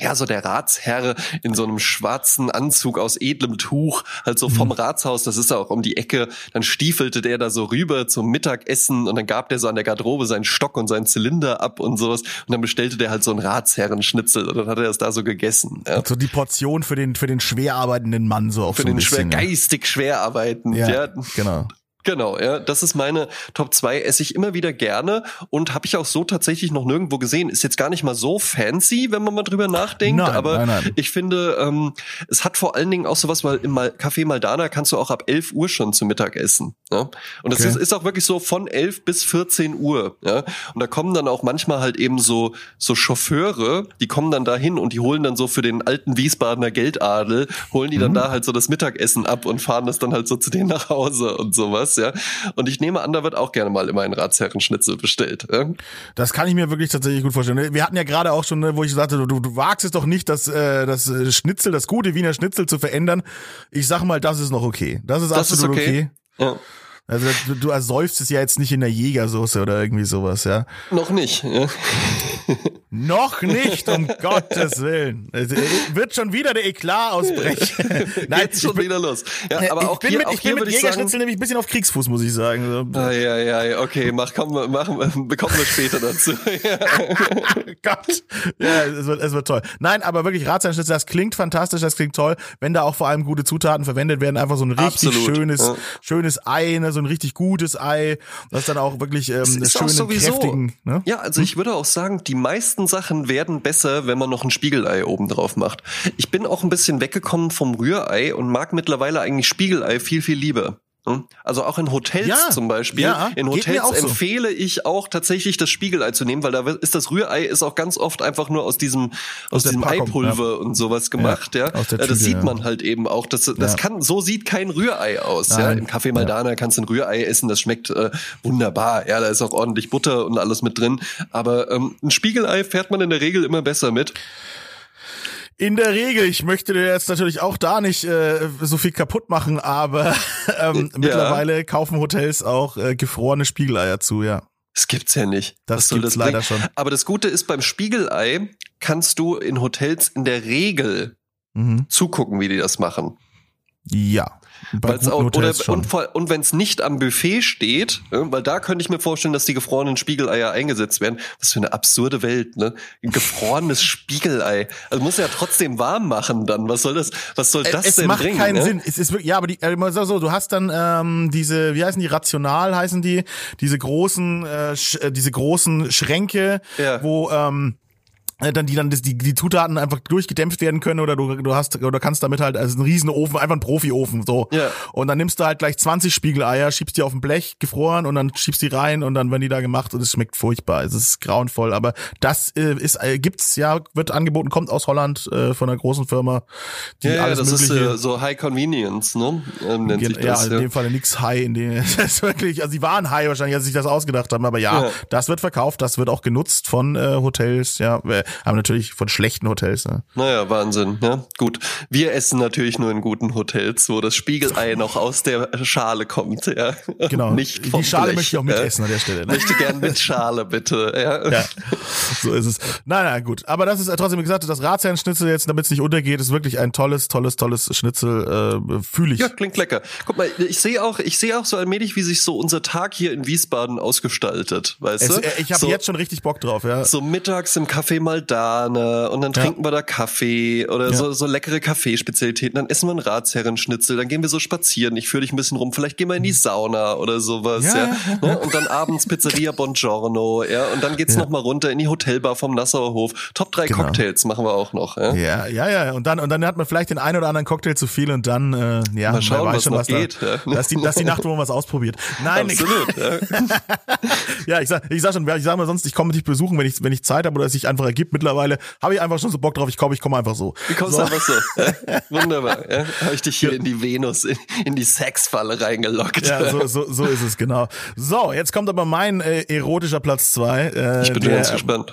ja, so der Ratsherr in so einem schwarzen Anzug aus edlem Tuch, halt so vom mhm. Ratshaus, das ist auch um die Ecke, dann stiefelte der da so rüber zum Mittagessen und dann gab der so an der Garderobe seinen Stock und seinen Zylinder ab und sowas und dann bestellte der halt so einen Ratsherrenschnitzel und dann hat er das da so gegessen. Ja. So die Portion für den, für den schwer arbeitenden Mann so auf Für so den schwer, geistig schwer arbeiten. Ja, ja, genau. Genau, ja, das ist meine Top 2, esse ich immer wieder gerne und habe ich auch so tatsächlich noch nirgendwo gesehen. Ist jetzt gar nicht mal so fancy, wenn man mal drüber nachdenkt, nein, aber nein, nein. ich finde, ähm, es hat vor allen Dingen auch sowas, weil im Café Maldana kannst du auch ab 11 Uhr schon zu Mittag essen. Ja? Und das okay. ist, ist auch wirklich so von 11 bis 14 Uhr. Ja? Und da kommen dann auch manchmal halt eben so, so Chauffeure, die kommen dann dahin und die holen dann so für den alten Wiesbadener Geldadel, holen die dann mhm. da halt so das Mittagessen ab und fahren das dann halt so zu denen nach Hause und sowas ja. Und ich nehme an, da wird auch gerne mal immer ein Ratsherrenschnitzel bestellt. Ja? Das kann ich mir wirklich tatsächlich gut vorstellen. Wir hatten ja gerade auch schon, ne, wo ich sagte, du, du wagst es doch nicht, das, äh, das Schnitzel, das gute Wiener Schnitzel zu verändern. Ich sag mal, das ist noch okay. Das ist das absolut ist okay. okay. Ja. Also du, du ersäufst es ja jetzt nicht in der Jägersoße oder irgendwie sowas, ja. Noch nicht, ja. Noch nicht, um Gottes Willen. Es wird schon wieder der Eklat ausbrechen. Nein, Geht's schon bin, wieder los. Ja, aber ich auch bin hier, mit, ich bin mit Jägerschnitzel nämlich ein bisschen auf Kriegsfuß, muss ich sagen. Ah, ja, ja, okay, mach, komm, machen, bekommen wir später dazu. Gott. Ja, es wird, es wird toll. Nein, aber wirklich Ratsherrenschnitzel, das klingt fantastisch, das klingt toll, wenn da auch vor allem gute Zutaten verwendet werden, einfach so ein richtig Absolut. schönes, ja. schönes Ei, ne, so ein richtig gutes Ei, das dann auch wirklich ähm, das schöne, sowieso, kräftigen. Ne? Ja, also ich würde auch sagen, die meisten Sachen werden besser, wenn man noch ein Spiegelei oben drauf macht. Ich bin auch ein bisschen weggekommen vom Rührei und mag mittlerweile eigentlich Spiegelei viel, viel lieber. Hm? Also auch in Hotels ja, zum Beispiel. Ja, in Hotels empfehle so. ich auch tatsächlich das Spiegelei zu nehmen, weil da ist das Rührei ist auch ganz oft einfach nur aus diesem aus, aus diesem Packung, Eipulver ja. und sowas gemacht, ja. Tüte, das sieht man halt eben auch. Das, das kann so sieht kein Rührei aus. Nein. Ja, im Café Maldana kannst du ein Rührei essen, das schmeckt äh, wunderbar. Ja, da ist auch ordentlich Butter und alles mit drin. Aber ähm, ein Spiegelei fährt man in der Regel immer besser mit. In der Regel, ich möchte dir jetzt natürlich auch da nicht äh, so viel kaputt machen, aber ähm, ja. mittlerweile kaufen Hotels auch äh, gefrorene Spiegeleier zu, ja. Das gibt's ja nicht. Das gibt's das leider schon. Aber das Gute ist, beim Spiegelei kannst du in Hotels in der Regel mhm. zugucken, wie die das machen. Ja. Weil's auch, oder, und, und wenn es nicht am Buffet steht, ne, weil da könnte ich mir vorstellen, dass die gefrorenen Spiegeleier eingesetzt werden. Was für eine absurde Welt, ne? Ein gefrorenes Spiegelei. Also muss ja trotzdem warm machen dann. Was soll das, was soll das es denn macht bringen? keinen ne? Sinn. Es ist wirklich, ja, aber die, äh, so, du hast dann ähm, diese, wie heißen die, rational heißen die, diese großen, äh, äh, diese großen Schränke, ja. wo ähm, äh, dann die dann das, die, die Zutaten einfach durchgedämpft werden können oder du, du hast oder kannst damit halt also einen riesen Ofen, einfach einen Profi-Ofen so. Ja. Und dann nimmst du halt gleich 20 Spiegeleier, schiebst die auf ein Blech gefroren und dann schiebst die rein und dann werden die da gemacht und es schmeckt furchtbar. Es ist grauenvoll, aber das äh, ist äh, gibt's ja, wird angeboten, kommt aus Holland äh, von einer großen Firma, die Ja, ja, alles das ist mögliche äh, so High Convenience, ne? Ähm, nennt sich ja, das. in dem Fall nix High, in dem das ist wirklich, also sie waren High wahrscheinlich, als sie sich das ausgedacht haben, aber ja, Ja. das wird verkauft, das wird auch genutzt von äh, Hotels, ja, äh, aber natürlich von schlechten Hotels. Ne? Naja, Wahnsinn, ja. Gut. Wir essen natürlich nur in guten Hotels, wo das Spiegelei noch aus der Schale kommt, ja. Genau. Nicht vom Die Schale Blech, möchte ich auch ja. mitessen an der Stelle. Ne? Möchte gern mit Schale, bitte, ja. Ja, so ist es. Nein, nein, gut. Aber das ist äh, trotzdem wie gesagt, das Ratsherrenschnitzel jetzt, damit es nicht untergeht, ist wirklich ein tolles, tolles, tolles Schnitzel. Äh, Fühle ich. Ja, klingt lecker. Guck mal, ich sehe auch, ich sehe auch so allmählich, wie sich so unser Tag hier in Wiesbaden ausgestaltet, weißt es, du? äh, ich habe so, jetzt schon richtig Bock drauf, ja. so mittags im Café Maldane und dann Ja. trinken wir da Kaffee oder Ja. so, so leckere Kaffeespezialitäten, dann essen wir einen Ratsherrenschnitzel, dann gehen wir so spazieren, ich führe dich ein bisschen rum, vielleicht gehen wir in die Sauna oder sowas, Ja, ja. Ne? Und dann abends Pizzeria Buongiorno, ja, und dann geht's Ja. noch mal runter in die Hotelbar vom Nassauer Hof. Top drei Genau. Cocktails machen wir auch noch, ja. Ja, ja, ja. Und dann, und dann hat man vielleicht den einen oder anderen Cocktail zu viel und dann, äh, ja, Mal schauen, was schon, noch was geht, Da, ja. Das die, das die Nacht, wo man was ausprobiert. Nein, Absolut, ja. ja, ich sag, ich sag schon, ich sag mal sonst, ich komme dich besuchen, wenn ich, wenn ich Zeit habe oder es sich einfach ergibt. Mittlerweile habe ich einfach schon so Bock drauf. Ich komme, ich komme einfach so. Wie kommst so. du einfach so? Ja? Wunderbar. Ja? Habe ich dich hier in die Venus, in, in die Sexfalle reingelockt. Ja, so, so, so ist es, genau. So, jetzt kommt aber mein äh, erotischer Platz zwei. Äh, ich bin der, ganz gespannt.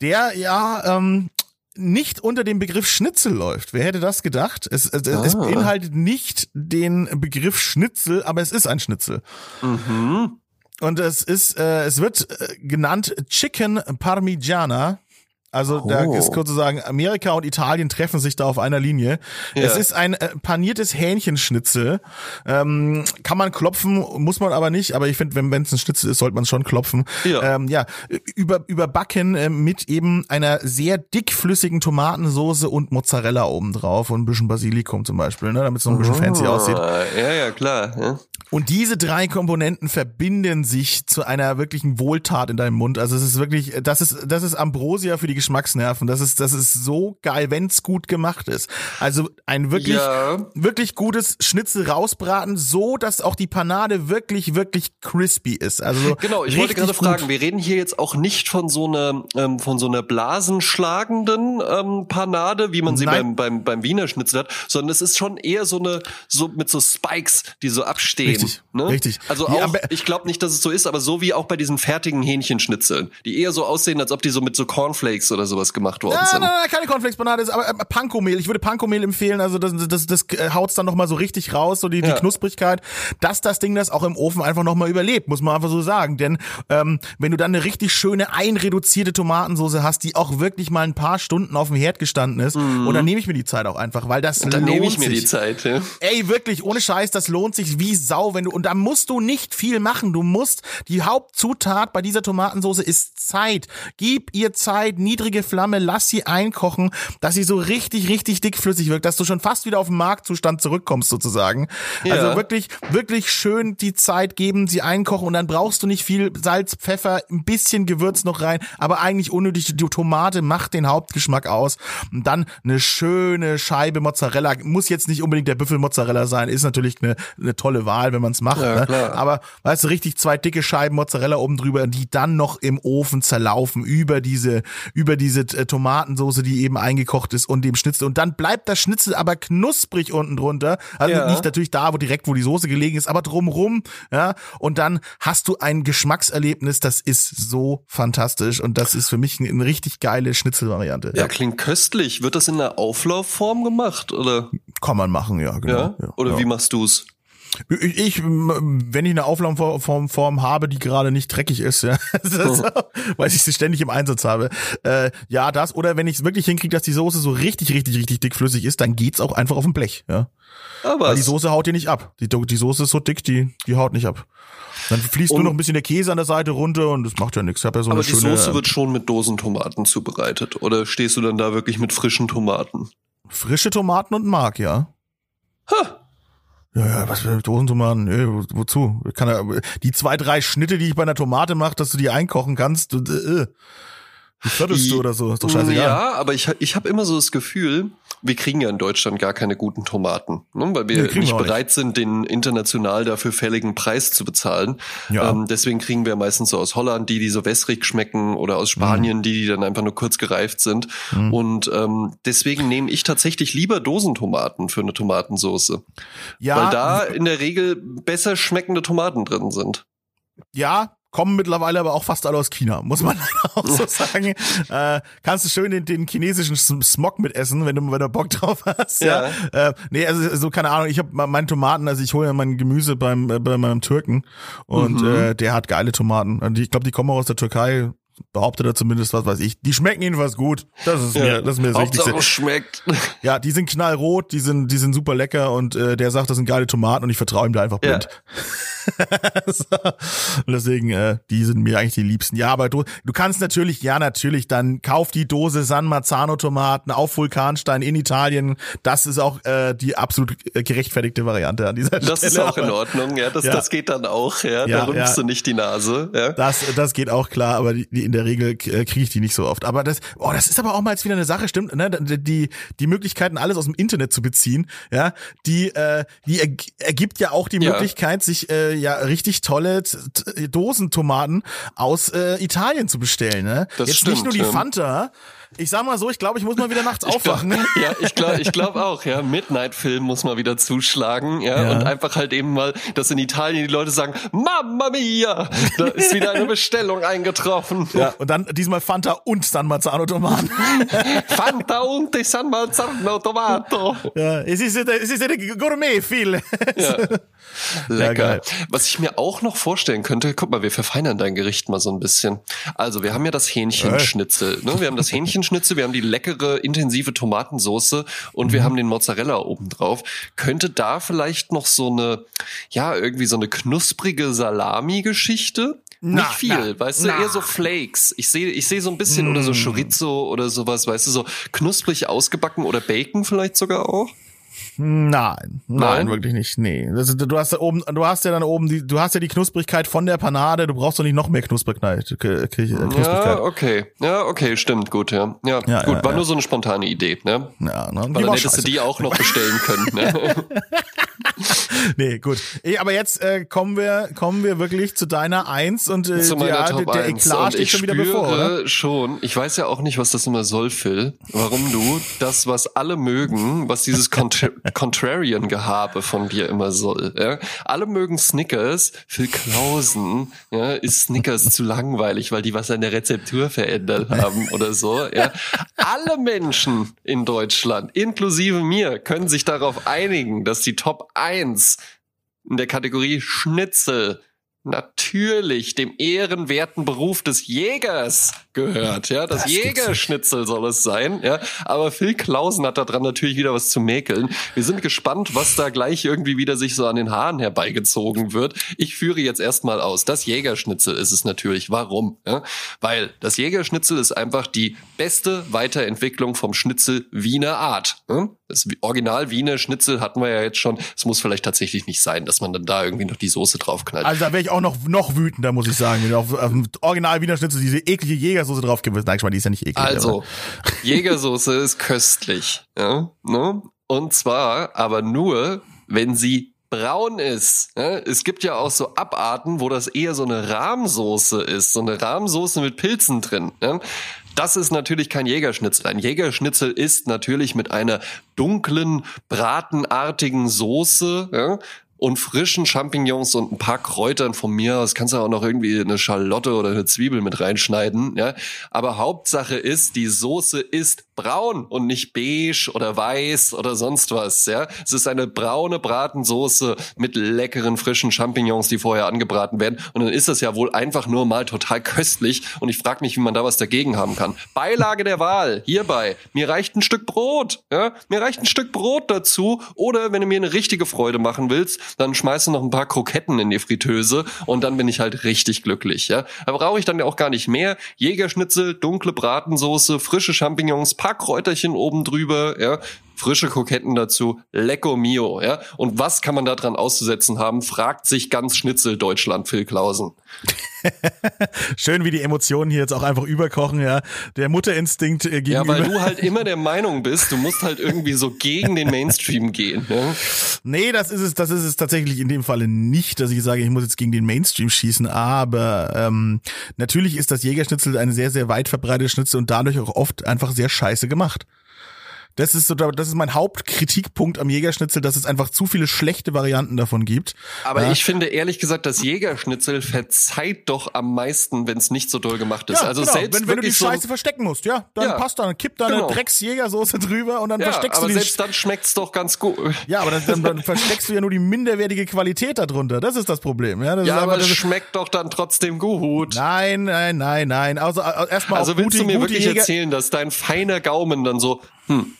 Der, ja, ähm, nicht unter dem Begriff Schnitzel läuft. Wer hätte das gedacht? Es, es, es Ah. beinhaltet nicht den Begriff Schnitzel, aber es ist ein Schnitzel. Mhm. Und es ist, äh, es wird äh, genannt Chicken Parmigiana. Also da Oh. ist kurz zu sagen, Amerika und Italien treffen sich da auf einer Linie. Ja. Es ist ein äh, paniertes Hähnchenschnitzel. Ähm, kann man klopfen, muss man aber nicht. Aber ich finde, wenn es ein Schnitzel ist, sollte man es schon klopfen. Ja. Ähm, ja, über, überbacken äh, mit eben einer sehr dickflüssigen Tomatensoße und Mozzarella obendrauf und ein bisschen Basilikum zum Beispiel, ne, damit es noch ein bisschen fancy aussieht. Ah, Ja, ja, klar. Ja. Und diese drei Komponenten verbinden sich zu einer wirklichen Wohltat in deinem Mund. Also es ist wirklich, das ist, das ist Ambrosia für die Geschmacksnerven. Das ist, das ist so geil, wenn's gut gemacht ist. Also ein wirklich, Ja. wirklich gutes Schnitzel rausbraten, so dass auch die Panade wirklich, wirklich crispy ist. Also Genau, ich wollte gerade gut. fragen, wir reden hier jetzt auch nicht von so einer ähm, von so einer blasenschlagenden ähm, Panade, wie man sie Nein. beim, beim beim Wiener Schnitzel hat, sondern es ist schon eher so eine so mit so Spikes, die so abstehen. Richtig, ne? richtig. Also auch, be- ich glaube nicht, dass es so ist, aber so wie auch bei diesen fertigen Hähnchenschnitzeln, die eher so aussehen, als ob die so mit so Cornflakes oder sowas gemacht worden Nein, sind. nein, nein, keine Cornflakes-Panade, ist aber äh, Panko-Mehl. Ich würde Panko-Mehl empfehlen, also das, das, das äh, haut's dann nochmal so richtig raus, so die, die Ja. Knusprigkeit, dass das Ding das auch im Ofen einfach nochmal überlebt, muss man einfach so sagen. Denn ähm, wenn du dann eine richtig schöne einreduzierte Tomatensoße hast, die auch wirklich mal ein paar Stunden auf dem Herd gestanden ist, und dann nehme ich mir die Zeit auch einfach, weil das Mhm. Dann lohnt nehme ich mir sich. die Zeit. Ja. Ey, wirklich, ohne Scheiß, das lohnt sich wie Sau, wenn du, und da musst du nicht viel machen. Du musst, die Hauptzutat bei dieser Tomatensoße ist Zeit. Gib ihr Zeit, niedrige Flamme, lass sie einkochen, dass sie so richtig, richtig dickflüssig wirkt, dass du schon fast wieder auf den Marktzustand zurückkommst, sozusagen. Ja. Also wirklich, wirklich schön die Zeit geben, sie einkochen und dann brauchst du nicht viel Salz, Pfeffer, ein bisschen Gewürz noch rein, aber eigentlich unnötig. Die Tomate macht den Hauptgeschmack aus. Und dann eine schöne Scheibe Mozzarella. Muss jetzt nicht unbedingt der Büffelmozzarella sein, ist natürlich eine, eine tolle Wahl, wenn man es macht. Ja, ne? Aber weißt du, richtig zwei dicke Scheiben Mozzarella oben drüber, die dann noch im Ofen zerlaufen über diese, über diese äh, Tomatensoße, die eben eingekocht ist und dem Schnitzel. Und dann bleibt das Schnitzel aber knusprig unten drunter. Also Ja. nicht natürlich da, wo direkt, wo die Soße gelegen ist, aber drumrum, ja. Und dann hast du ein Geschmackserlebnis, das ist so fantastisch. Und das ist für mich eine, eine richtig geile Schnitzelvariante. ja, klingt köstlich. Wird das in einer Auflaufform gemacht oder? Kann man machen, ja, genau. Ja. ja Oder ja. wie machst du's? Ich, wenn ich eine Auflaufform Form habe, die gerade nicht dreckig ist, ja, das, weil ich sie ständig im Einsatz habe, äh, ja, das, oder wenn ich es wirklich hinkriege, dass die Soße so richtig, richtig, richtig dickflüssig ist, dann geht's auch einfach auf dem Blech, ja. Aber Weil die Soße haut dir nicht ab. Die, die Soße ist so dick, die, die haut nicht ab. Dann fließt nur noch ein bisschen der Käse an der Seite runter und das macht ja nichts. Ja so Aber die schöne Soße wird schon mit Dosentomaten zubereitet. Oder stehst du dann da wirklich mit frischen Tomaten? frische Tomaten und Mark, ja. Ha! Ja, ja, was für Dosentomaten? Nee, wo, wozu? Kann er, die zwei, drei Schnitte, die ich bei einer Tomate mache, dass du die einkochen kannst, du, äh, Die viertelste oder so, ist doch scheißegal. Ja, aber ich, ich habe immer so das Gefühl, wir kriegen ja in Deutschland gar keine guten Tomaten, ne? weil wir Nee, nicht wir bereit sind, den international dafür fälligen Preis zu bezahlen. Ja. Ähm, deswegen kriegen wir meistens so aus Holland die, die so wässrig schmecken oder aus Mhm. Spanien die, die dann einfach nur kurz gereift sind. Und ähm, deswegen nehme ich tatsächlich lieber Dosentomaten für eine Tomatensauce, Ja, weil da in der Regel besser schmeckende Tomaten drin sind. ja, kommen mittlerweile aber auch fast alle aus China, muss man auch so sagen. Äh, kannst du schön den, den chinesischen Smog mitessen, wenn du, wenn du Bock drauf hast. Ja. Äh, nee, also so keine Ahnung, ich habe meine Tomaten, also ich hole ja mein Gemüse beim äh, bei meinem Türken und Mhm. äh, der hat geile Tomaten. Und ich glaube, die kommen auch aus der Türkei. Behauptet er zumindest, was weiß ich. Die schmecken jedenfalls gut. Das ist mir, das ist mir das Hauptsache Wichtigste. schmeckt. Ja, die sind knallrot, die sind, die sind super lecker und äh, der sagt, das sind geile Tomaten und ich vertraue ihm da einfach Ja. blind. so. Und deswegen, äh, die sind mir eigentlich die liebsten. Ja, aber du, du kannst natürlich, ja, natürlich, dann kauf die Dose San Marzano Tomaten auf Vulkanstein in Italien. Das ist auch äh, die absolut äh, gerechtfertigte Variante an dieser Das Stelle. ist auch in Ordnung, ja. Das, Ja. das geht dann auch, ja. Ja, da rümpfst ja. du nicht die Nase, ja. Das, das geht auch klar, aber die, die in der Regel äh, kriege ich die nicht so oft. Aber das, oh, das ist aber auch mal jetzt wieder eine Sache, stimmt, ne? Die, die Möglichkeiten, alles aus dem Internet zu beziehen, ja, die, äh, die erg- ergibt ja auch die Ja. Möglichkeit, sich äh, ja richtig tolle Dosentomaten aus äh, Italien zu bestellen, ne? Das jetzt stimmt, nicht nur die ja. Ich sag mal so, ich glaube, ich muss mal wieder nachts aufwachen. Ja, ich glaube ich glaub auch, ja. Midnight-Film muss mal wieder zuschlagen, ja? Ja. Und einfach halt eben mal, dass in Italien die Leute sagen, Mamma mia, da ist wieder eine Bestellung eingetroffen. Ja, und dann diesmal Fanta und San Marzano Tomaten. Fanta und San Marzano Tomato. ja, es ist, es ist eine Gourmet viel. Ja. Lecker. geil. Was ich mir auch noch vorstellen könnte, guck mal, wir verfeinern dein Gericht mal so ein bisschen. Also, wir haben ja das Hähnchenschnitzel, ne? Wir haben das Hähnchenschnitzel, wir haben die leckere, intensive Tomatensoße und Mhm. wir haben den Mozzarella oben drauf. Könnte da vielleicht noch so eine, ja, irgendwie so eine knusprige Salami-Geschichte? Nicht viel, na, weißt du, na. Mm. eher so Flakes. Ich sehe ich sehe so ein bisschen oder so Chorizo oder sowas, weißt du, so knusprig ausgebacken oder Bacon vielleicht sogar auch. Nein, nein, Nein? wirklich nicht. Nee, das, ist- du hast da oben, du hast ja dann oben die, du hast ja die Knusprigkeit von der Panade. Du brauchst doch nicht noch mehr Knusprigkeit. K- K- Knusprigkeit. Ja, okay. Ja, okay, stimmt, gut, ja. Ja, Ja, gut, ja, war ja. nur so eine spontane Idee, ne? Ja, ne? Weil Die dann hättest du scheiße. die auch noch bestellen können, ne? Nee, gut. Aber jetzt äh, kommen wir, kommen wir wirklich zu deiner Eins und äh, Zu meiner der, Top der 1. Eklat Und steht ich schon wieder spüre bevor, oder? schon, ich weiß ja auch nicht, was das immer soll, Phil, warum du das, was alle mögen, was dieses Contra Contrarian-Gehabe von dir immer soll. Ja? Alle mögen Snickers, Phil Klausen ja, ist Snickers zu langweilig, weil die was an der Rezeptur verändert haben oder so. Ja? Alle Menschen in Deutschland, inklusive mir, können sich darauf einigen, dass die Top 1 in der Kategorie Schnitzel natürlich dem ehrenwerten Beruf des Jägers gehört. Ja, das, Das Jägerschnitzel soll es sein. Ja, aber Phil Klausen hat da dran natürlich wieder was zu mäkeln. Wir sind gespannt, was da gleich irgendwie wieder sich so an den Haaren herbeigezogen wird. Ich führe jetzt erstmal aus. Das Jägerschnitzel ist es natürlich. Warum? Ja, weil das Jägerschnitzel ist einfach die beste Weiterentwicklung vom Schnitzel Wiener Art. Ja? Das Original Wiener Schnitzel hatten wir ja jetzt schon. Es muss vielleicht tatsächlich nicht sein, dass man dann da irgendwie noch die Soße draufknallt. Also da wäre ich auch noch, noch wütender, muss ich sagen, auf, auf Original Wiener Schnitzel diese eklige Jägersoße drauf gewesen. Nein, ich meine, die ist ja nicht eklig. Also, Jägersoße ist köstlich. Ja, ne? Und zwar aber nur, wenn sie braun ist. Ja? Es gibt ja auch so Abarten, wo das eher so eine Rahmsoße ist, so eine Rahmsoße mit Pilzen drin. Ja? Das ist natürlich kein Jägerschnitzel. Ein Jägerschnitzel ist natürlich mit einer dunklen, bratenartigen Soße, ja? Und frischen Champignons und ein paar Kräutern von mir aus. Kannst du auch noch irgendwie eine Schalotte oder eine Zwiebel mit reinschneiden, ja. Aber Hauptsache ist, die Soße ist braun und nicht beige oder weiß oder sonst was, ja. Es ist eine braune Bratensoße mit leckeren frischen Champignons, die vorher angebraten werden. Und dann ist das ja wohl einfach nur mal total köstlich. Und ich frage mich, wie man da was dagegen haben kann. Beilage der Wahl hierbei. Mir reicht ein Stück Brot, ja. Mir reicht ein Stück Brot dazu. Oder wenn du mir eine richtige Freude machen willst, dann schmeißt du noch ein paar Kroketten in die Fritteuse und dann bin ich halt richtig glücklich, ja. Da brauche ich dann ja auch gar nicht mehr. Jägerschnitzel, dunkle Bratensoße, frische Champignons, paar Kräuterchen oben drüber, ja. Frische Kroketten dazu, lecco mio, ja. Und was kann man da dran auszusetzen haben, fragt sich ganz Schnitzel Deutschland, Phil Klausen. Schön, wie die Emotionen hier jetzt auch einfach überkochen, ja. Der Mutterinstinkt äh, gegenüber. Ja, weil du halt immer der Meinung bist, du musst halt irgendwie so gegen den Mainstream gehen. Ja? Nee, das ist es, das ist es tatsächlich in dem Falle nicht, dass ich sage, ich muss jetzt gegen den Mainstream schießen, aber ähm, natürlich ist das Jägerschnitzel eine sehr, sehr weit verbreitete Schnitzel und dadurch auch oft einfach sehr scheiße gemacht. Das ist so, das ist mein Hauptkritikpunkt am Jägerschnitzel, dass es einfach zu viele schlechte Varianten davon gibt. Aber ja. ich finde ehrlich gesagt, das Jägerschnitzel verzeiht doch am meisten, wenn es nicht so doll gemacht ist. Ja, also genau. selbst wenn, wenn du die so Scheiße verstecken musst, ja, dann Ja, passt dann, kipp da genau. eine Drecksjägersoße drüber und dann versteckst aber du die selbst dann schmeckt's doch ganz gut. Ja, aber dann, dann, dann versteckst du ja nur die minderwertige Qualität darunter. Das ist das Problem. Ja, das Ja, aber es schmeckt doch dann trotzdem gut. nein, nein, nein, nein. Also äh, erstmal Also willst gute, du mir wirklich Jäger. erzählen, dass dein feiner Gaumen dann so, hm,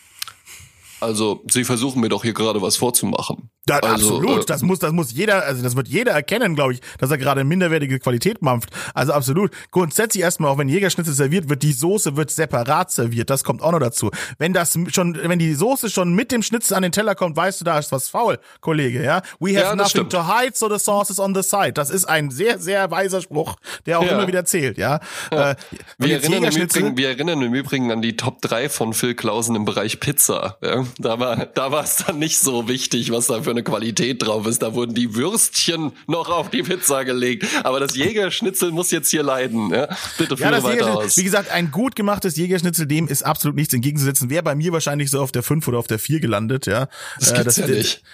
also sie versuchen mir doch hier gerade was vorzumachen. Ja, also, absolut. äh, das muss, das muss jeder, also das wird jeder erkennen, glaube ich, dass er gerade minderwertige Qualität mampft. Also absolut. Grundsätzlich erstmal, auch wenn Jägerschnitzel serviert wird, die Soße wird separat serviert. Das kommt auch noch dazu. Wenn das schon, wenn die Soße schon mit dem Schnitzel an den Teller kommt, weißt du, da ist was faul, Kollege, ja? We have Ja, nothing stimmt. to hide, so the sauce is on the side. Das ist ein sehr, sehr weiser Spruch, der auch Ja. immer wieder zählt, ja? Äh, und Wir erinnern, im Übrigen, wir erinnern im Übrigen an die Top 3 von Phil Klausen im Bereich Pizza. Ja, da war da war es dann nicht so wichtig, was da für eine Qualität drauf ist. Da wurden die Würstchen noch auf die Pizza gelegt. Aber das Jägerschnitzel muss jetzt hier leiden. Ja? Bitte Ja, führe das weiter aus. wie gesagt, ein gut gemachtes Jägerschnitzel, dem ist absolut nichts entgegenzusetzen. Wäre bei mir wahrscheinlich so auf der 5 oder auf der 4 gelandet, ja. Das Äh, gibt's ja nicht.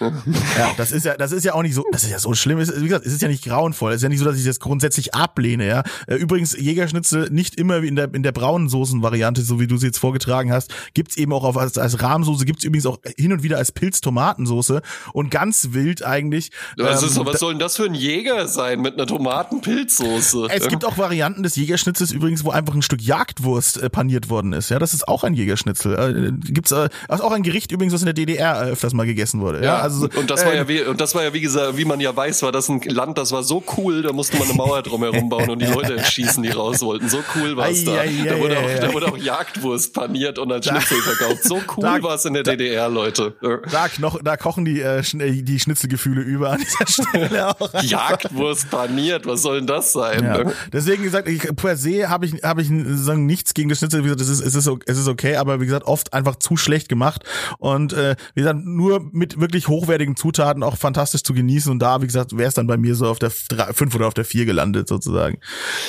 Ja, das ist ja, das ist ja auch nicht so, das ist ja so schlimm. Es ist- Wie gesagt, es ist ja nicht grauenvoll. Es ist ja nicht so, dass ich das grundsätzlich ablehne, ja. Äh, Übrigens, Jägerschnitzel nicht immer wie in der, in der braunen Soßenvariante, so wie du sie jetzt vorgetragen hast, gibt's eben auch auf, als, als Rahmsoße, gibt's übrigens auch hin und wieder als Pilz-Tomatensoße und ganz wild eigentlich. Was, ähm, ist, was soll denn das für ein Jäger sein mit einer Tomatenpilzsoße? es gibt auch Varianten des Jägerschnitzels übrigens, wo einfach ein Stück Jagdwurst äh, paniert worden ist. Ja, das ist auch ein Jägerschnitzel. Äh, gibt's äh, ist auch ein Gericht übrigens, was in der DDR äh, öfters mal gegessen wurde. Ja, Ja, also so, und das war ja wie, und das war ja wie gesagt, wie man ja weiß, war das ein Land, das war so cool, da musste man eine Mauer drumherum bauen und die Leute entschießen, die raus wollten. So cool war es da. Ei, ei, Da wurde, ei, auch, da wurde auch Jagdwurst paniert und als Schnitzel verkauft. So Da- cool war es in der DDR, Leute. Da, knoch, da kochen die, äh, die Schnitzelgefühle über an dieser Stelle auch. Jagdwurst paniert, was soll denn das sein? Ja. ne? Deswegen gesagt, ich, per se habe ich habe ich sagen, nichts gegen das Schnitzel. Wie gesagt, es ist es ist es ist okay, aber wie gesagt oft einfach zu schlecht gemacht und äh, wie gesagt nur mit wirklich hochwertigen Zutaten auch fantastisch zu genießen und da wie gesagt wäre es dann bei mir so auf der 5 oder auf der 4 gelandet sozusagen.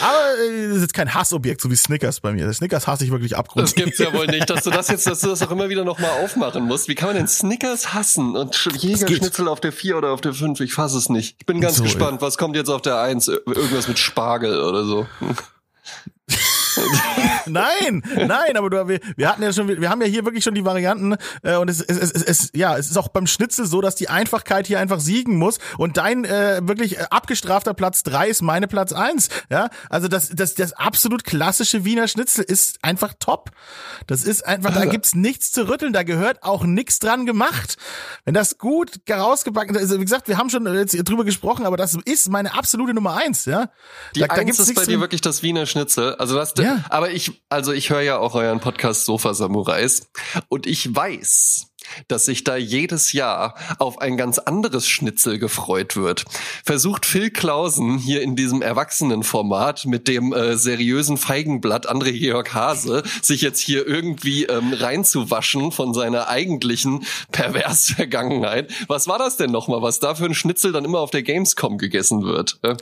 Aber äh, das ist jetzt kein Hassobjekt so wie Snickers bei mir. Snickers hasse ich wirklich Das abgrundtief. gibt's ja wohl nicht, dass du das jetzt, dass du das auch immer wieder nochmal aufmachen musst. Wie kann man denn Snickers hassen und Sch- Jägerschnitzel auf der 4 oder auf der 5? Ich fasse es nicht. Ich bin ganz So, gespannt, was kommt jetzt auf der 1? Irgendwas mit Spargel oder so. Nein, nein, aber du, wir, wir hatten ja schon, wir haben ja hier wirklich schon die Varianten äh, und es, es, es, es, ja, es ist auch beim Schnitzel so, dass die Einfachkeit hier einfach siegen muss und dein äh, wirklich äh, abgestrafter Platz drei ist meine Platz eins, ja, also das, das, das absolut klassische Wiener Schnitzel ist einfach top. Das ist einfach, da gibt's nichts zu rütteln, da gehört auch nichts dran gemacht. Wenn das gut rausgebacken, also wie gesagt, wir haben schon jetzt drüber gesprochen, aber das ist meine absolute Nummer eins, ja. Die da, da Eins gibt's ist bei dir wirklich das Wiener Schnitzel. Also das, Ja. Aber ich, also ich höre ja auch euren Podcast Sofa Samurais. Und ich weiß, dass sich da jedes Jahr auf ein ganz anderes Schnitzel gefreut wird. Versucht Phil Klausen hier in diesem Erwachsenenformat mit dem äh, seriösen Feigenblatt André Georg Hase sich jetzt hier irgendwie ähm, reinzuwaschen von seiner eigentlichen pervers Vergangenheit. Was war das denn nochmal, was da für ein Schnitzel dann immer auf der Gamescom gegessen wird? Äh?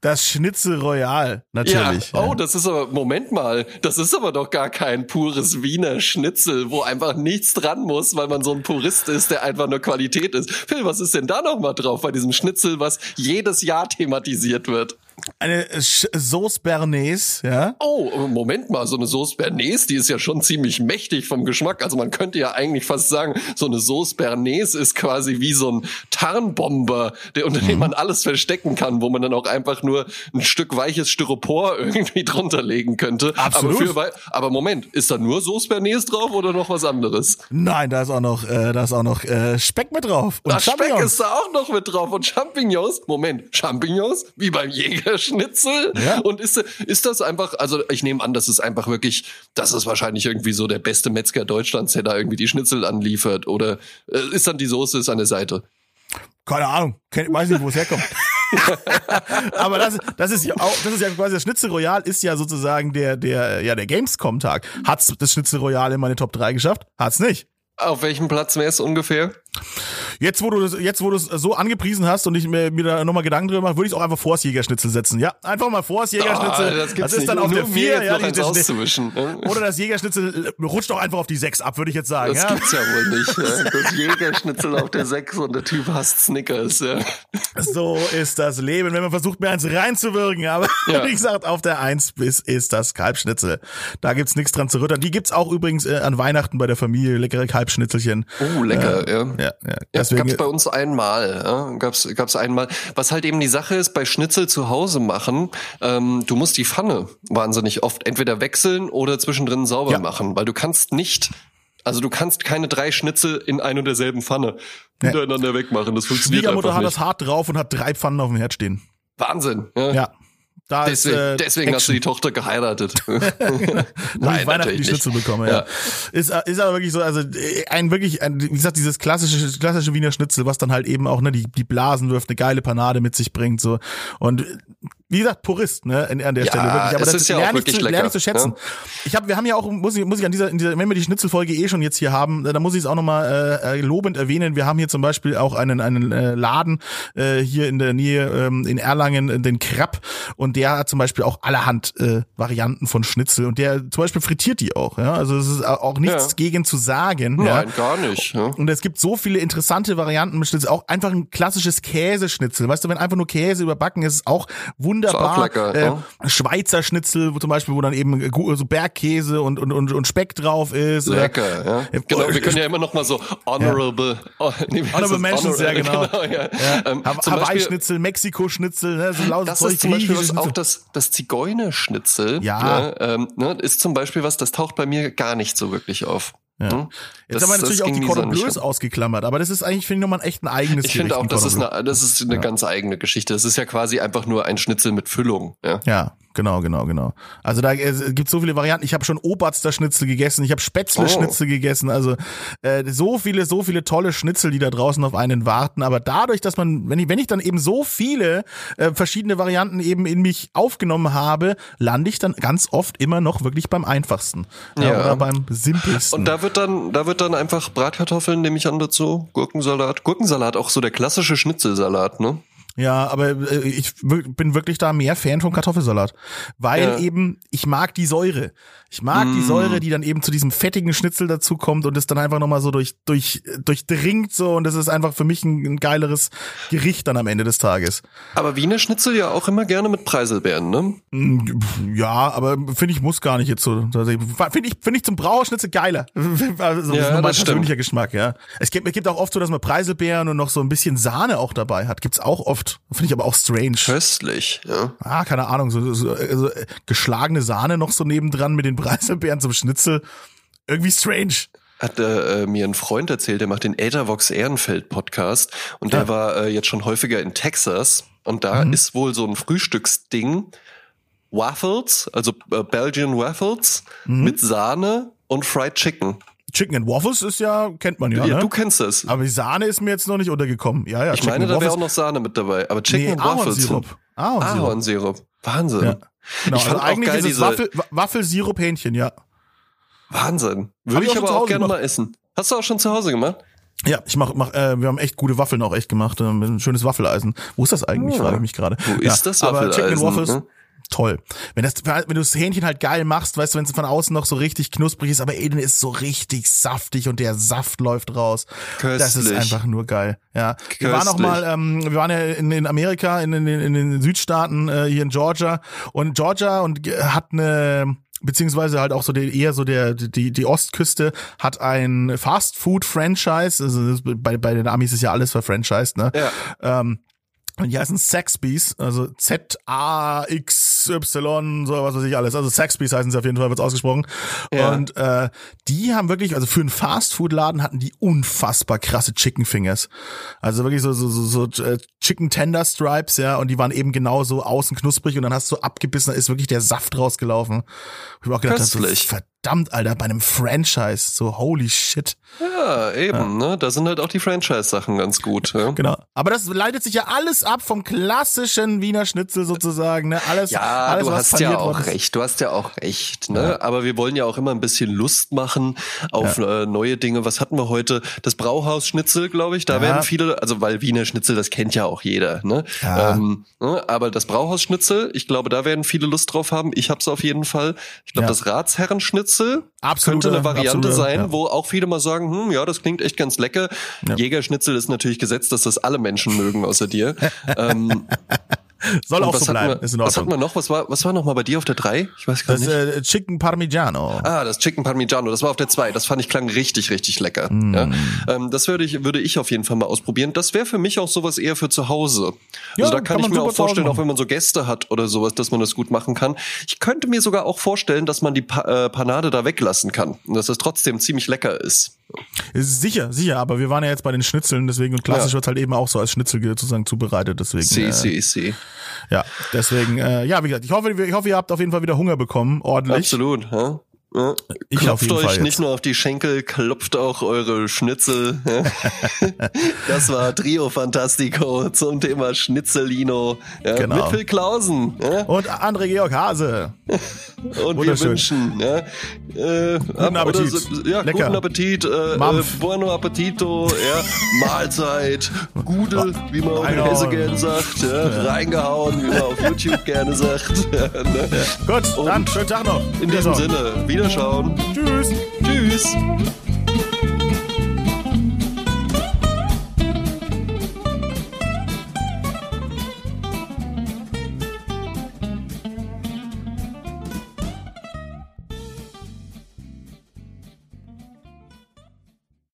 Das Schnitzel Royal, natürlich. Ja. Oh, das ist aber, Moment mal, das ist aber doch gar kein pures Wiener Schnitzel, wo einfach nichts dran muss, weil man so ein Purist ist, der einfach nur Qualität ist. Phil, was ist denn da noch mal drauf bei diesem Schnitzel, was jedes Jahr thematisiert wird? Eine Sauce Bernays, ja. Oh, Moment mal, so eine Sauce Bernays, die ist ja schon ziemlich mächtig vom Geschmack. Also man könnte ja eigentlich fast sagen, so eine Sauce Bernays ist quasi wie so ein Tarnbomber, der, unter Mhm. dem man alles verstecken kann, wo man dann auch einfach nur ein Stück weiches Styropor irgendwie drunter legen könnte. Absolut. Aber, für, aber Moment, ist da nur Sauce Bernays drauf oder noch was anderes? Nein, da ist auch noch, äh, da ist auch noch äh, Speck mit drauf. Und Ach, Speck ist da auch noch mit drauf und Champignons. Moment, Champignons? Wie beim Jäger der Schnitzel? Ja. Und ist, ist das einfach, also ich nehme an, das ist einfach wirklich, das ist wahrscheinlich irgendwie so der beste Metzger Deutschlands, der da irgendwie die Schnitzel anliefert. Oder äh, ist dann die Soße an der Seite? Keine Ahnung, weiß nicht, wo es herkommt. Aber das, das ist ja auch, das ist ja quasi das Schnitzel Royal ist ja sozusagen der, der, ja, der Gamescom-Tag. Hat's das Schnitzel Royal in meine Top 3 geschafft? Hat's nicht. Auf welchem Platz wäre es ungefähr? Jetzt, wo du das, jetzt, wo du es so angepriesen hast und ich mir, mir da nochmal Gedanken drüber mache, würde ich es auch einfach vor das Jägerschnitzel setzen. Ja, einfach mal vor das Jägerschnitzel. Ah, das, gibt's ist dann auf der mir 4, jetzt ja, die, das, auszuwischen. ne? oder das Jägerschnitzel rutscht doch einfach auf die 6 ab, würde ich jetzt sagen. Das ja. gibt's ja wohl nicht. Ja. Das Jägerschnitzel auf der 6 und der Typ hasst Snickers. Ja. So ist das Leben, wenn man versucht, mir eins reinzuwirken. Aber Ja. wie gesagt, auf der 1 bis ist das Kalbschnitzel. Da gibt's nichts dran zu rüttern. Die gibt's auch übrigens äh, an Weihnachten bei der Familie, leckere Kalbschnitzelchen. Oh, lecker, ja. Ja, ja. Ja, Deswegen, gab's bei uns einmal, ja, gab's gab's einmal. Was halt eben die Sache ist bei Schnitzel zu Hause machen, ähm, du musst die Pfanne wahnsinnig oft entweder wechseln oder zwischendrin sauber Ja. machen, weil du kannst nicht, also du kannst keine drei Schnitzel in ein und derselben Pfanne hintereinander wegmachen. Das funktioniert Schwiegermutter hat nicht. das hart drauf und hat drei Pfannen auf dem Herd stehen. Wahnsinn. Ja. Ja. Da Deswegen, ist, äh, deswegen hast du die Tochter geheiratet. Nein, Weihnachten die Schnitzel nicht. bekomme, ja. Ja. Ist, ist aber wirklich so, also ein wirklich, ein, wie gesagt, dieses klassische, klassische Wiener Schnitzel, was dann halt eben auch ne, die, die Blasen wirft, eine geile Panade mit sich bringt. so Und wie gesagt, Purist, ne, an, an der Ja, Stelle wirklich. Aber das ist ja auch lerne ich, zu, lerne lecker, ich zu schätzen. ne? Ich habe, wir haben ja auch, muss ich, muss ich an dieser, in dieser, wenn wir die Schnitzelfolge eh schon jetzt hier haben, äh, da muss ich es auch nochmal äh, äh, lobend erwähnen. Wir haben hier zum Beispiel auch einen, einen äh, Laden äh, hier in der Nähe ähm, in Erlangen, äh, den Krapp, und der hat zum Beispiel auch allerhand äh, Varianten von Schnitzel und der zum Beispiel frittiert die auch. Ja? Also es ist auch nichts Ja. gegen zu sagen. ja? Nein, gar nicht. Ja. Und es gibt so viele interessante Varianten mit Schnitzel. Auch einfach ein klassisches Käseschnitzel. Weißt du, wenn einfach nur Käse überbacken ist, ist auch wunderbar. Ist auch lecker, äh, ja. Schweizer Schnitzel, wo zum Beispiel, wo dann eben so Bergkäse und, und, und, und Speck drauf ist. oder- Lecker, ja. Ja, Genau, oh, wir können ja immer noch mal so honorable, oh, nee, Honorable das? Mentions, ja, genau. ja. Ja. Ähm, Hawaii-Schnitzel, Mexiko-Schnitzel, ne, so lauter das Zeug, ist zum Beispiel was, auch das, das Zigeunerschnitzel, Ja. ne, ähm, ne, ist zum Beispiel was, das taucht bei mir gar nicht so wirklich auf. Ja. Hm? Jetzt Das- haben wir natürlich auch die Cordon Bleus ausgeklammert, aber das ist eigentlich, finde ich, nochmal echt ein eigenes Ich finde auch, ein das ist eine, das ist eine ganz eigene Geschichte. Das ist ja quasi einfach nur ein Schnitzel mit Füllung. Ja. Ja, genau, genau, genau. Also da äh, gibt so viele Varianten. Ich habe schon Oberster Schnitzel gegessen, ich habe Spätzle Schnitzel gegessen. Also äh, so viele, so viele tolle Schnitzel, die da draußen auf einen warten. Aber dadurch, dass man, wenn ich, wenn ich dann eben so viele äh, verschiedene Varianten eben in mich aufgenommen habe, lande ich dann ganz oft immer noch wirklich beim einfachsten ja. Ja. oder beim simpelsten. Wird dann, da wird dann einfach Bratkartoffeln, nehme ich an dazu, Gurkensalat. Gurkensalat auch so der klassische Schnitzelsalat, ne? Ja, aber äh, ich bin wirklich da mehr Fan vom Kartoffelsalat, weil Ja. eben ich mag die Säure. Ich mag die Säure, die dann eben zu diesem fettigen Schnitzel dazu kommt und es dann einfach nochmal so durch durch durchdringt so und das ist einfach für mich ein, ein geileres Gericht dann am Ende des Tages. Aber Wiener Schnitzel ja auch immer gerne mit Preiselbeeren, ne? Mm, Ja, aber finde ich muss gar nicht jetzt so. Finde ich finde ich zum Brauerschnitzel geiler. Also, Ja, das ist nur mein persönlicher Geschmack, ja. Es gibt, es gibt auch oft so, dass man Preiselbeeren und noch so ein bisschen Sahne auch dabei hat. Gibt's auch oft. Finde ich aber auch strange. Köstlich, ja. Ah, keine Ahnung, so, so also, äh, geschlagene Sahne noch so nebendran mit den Preiselbeeren zum Schnitzel. Irgendwie strange. Hat äh, mir ein Freund erzählt, der macht den Äthervox Ehrenfeld Podcast und der Ja. war äh, jetzt schon häufiger in Texas und da Mhm. ist wohl so ein Frühstücksding Waffles, also äh, Belgian Waffles Mhm. mit Sahne und Fried Chicken. Chicken and Waffles ist ja, kennt man ja, Ja, ne? du kennst das. Aber die Sahne ist mir jetzt noch nicht untergekommen. Ja, ja, ich meine, and da wäre auch noch Sahne mit dabei. Aber Chicken nee, und Waffles. Ahornsirup. Ahornsirup. Ahornsirup. Wahnsinn. Ja. Genau, Ich fand also auch eigentlich geil ist es diese- Waffel, Wa- Waffelsirup-Hähnchen, ja. Wahnsinn. Würde ich ich, auch aber auch gerne gemacht. mal essen. Hast du auch schon zu Hause gemacht? Ja, ich mach, mach äh, wir haben echt gute Waffeln auch echt gemacht. Ähm, ein schönes Waffeleisen. Wo ist das eigentlich, Ja. frage ich mich gerade. Wo ja, ist das Aber Chicken and Waffeleisen, Waffles, ne? Toll. Wenn das, wenn du das Hähnchen halt geil machst, weißt du, wenn es von außen noch so richtig knusprig ist, aber innen ist so richtig saftig und der Saft läuft raus. Das ist Köstlich. einfach nur geil. Ja. Wir waren auch Köstlich. mal, ähm, wir waren ja in, in Amerika, in, in, in den Südstaaten, äh, hier in Georgia. Und Georgia und ge- hat eine beziehungsweise halt auch so der, eher so der die die Ostküste hat ein Fast Food Franchise also bei bei den Amis ist ja alles verfranchised ne Ja. ähm, die heißen Saxby's, also Z-A-X XY, so was weiß ich alles. Also Sexpies heißen sie auf jeden Fall, wird's ausgesprochen. Ja. Und äh, die haben wirklich, also für einen Fastfood-Laden hatten die unfassbar krasse Chicken Fingers. Also wirklich so, so, so, so äh, Chicken Tender Stripes, ja, und die waren eben genauso außen knusprig und dann hast du abgebissen, da ist wirklich der Saft rausgelaufen. Ich hab auch gedacht, das ist verdammt, Alter, bei einem Franchise, so holy shit. Ja, eben, ja. ne? Da sind halt auch die Franchise-Sachen ganz gut. Ja? Genau. Aber das leitet sich ja alles ab vom klassischen Wiener Schnitzel sozusagen, ne? Alles, ja, alles, du hast ja auch recht, du hast ja auch recht, ne? Ja. Aber wir wollen ja auch immer ein bisschen Lust machen auf äh, neue Dinge. Was hatten wir heute? Das Brauhaus-Schnitzel, glaube ich. Da werden viele, also weil Wiener Schnitzel, das kennt ja auch jeder, ne? Ähm, ne? Aber das Brauhaus-Schnitzel, ich glaube, da werden viele Lust drauf haben. Ich hab's auf jeden Fall. Ich glaube, das Ratsherrenschnitzel Schnitzel absolute, könnte eine Variante absolute, sein, ja. wo auch viele mal sagen, hm, ja, das klingt echt ganz lecker. Ja. Jägerschnitzel ist natürlich gesetzt, dass das alle Menschen mögen außer dir. ähm, Soll auch so bleiben. Wir, ist in was hatten wir noch? Was war, was war noch mal bei dir auf der 3? Ich weiß gar das, nicht. Äh, Chicken Parmigiano. Ah, das Chicken Parmigiano. Das war auf der 2. Das fand ich klang richtig, richtig lecker. Mm. Ja. Ähm, das würde ich, würde ich auf jeden Fall mal ausprobieren. Das wäre für mich auch sowas eher für zu Hause. Ja, also da kann, kann ich mir auch vorstellen, auch wenn man so Gäste hat oder sowas, dass man das gut machen kann. Ich könnte mir sogar auch vorstellen, dass man die pa äh, Panade da weglassen kann. Und dass das trotzdem ziemlich lecker ist. Sicher, sicher, aber wir waren ja jetzt bei den Schnitzeln, deswegen und klassisch ja. wird halt eben auch so als Schnitzel sozusagen zubereitet, deswegen. Sie, äh, sie, sie. Ja, deswegen, äh, ja, wie gesagt, ich hoffe, ich hoffe, ihr habt auf jeden Fall wieder Hunger bekommen, ordentlich. Absolut, ja. Ja. Ich klopft euch nicht nur auf die Schenkel, klopft auch eure Schnitzel. das war Trio Fantastico zum Thema Schnitzelino. Ja, genau. Mit Phil Klausen. Ja. Und André Georg Hase. Und wir wünschen, ja, äh, guten Appetit. So, ja, Lecker. guten Appetit. Äh, äh, buono appetito. Ja, Mahlzeit. Gute, wie man auf Hesse gerne sagt. Ja, reingehauen, wie man auf YouTube gerne sagt. ne? Gut, Und dann schönen Tag noch. In diesem Sinne, wieder Wiederschauen. Tschüss. Tschüss.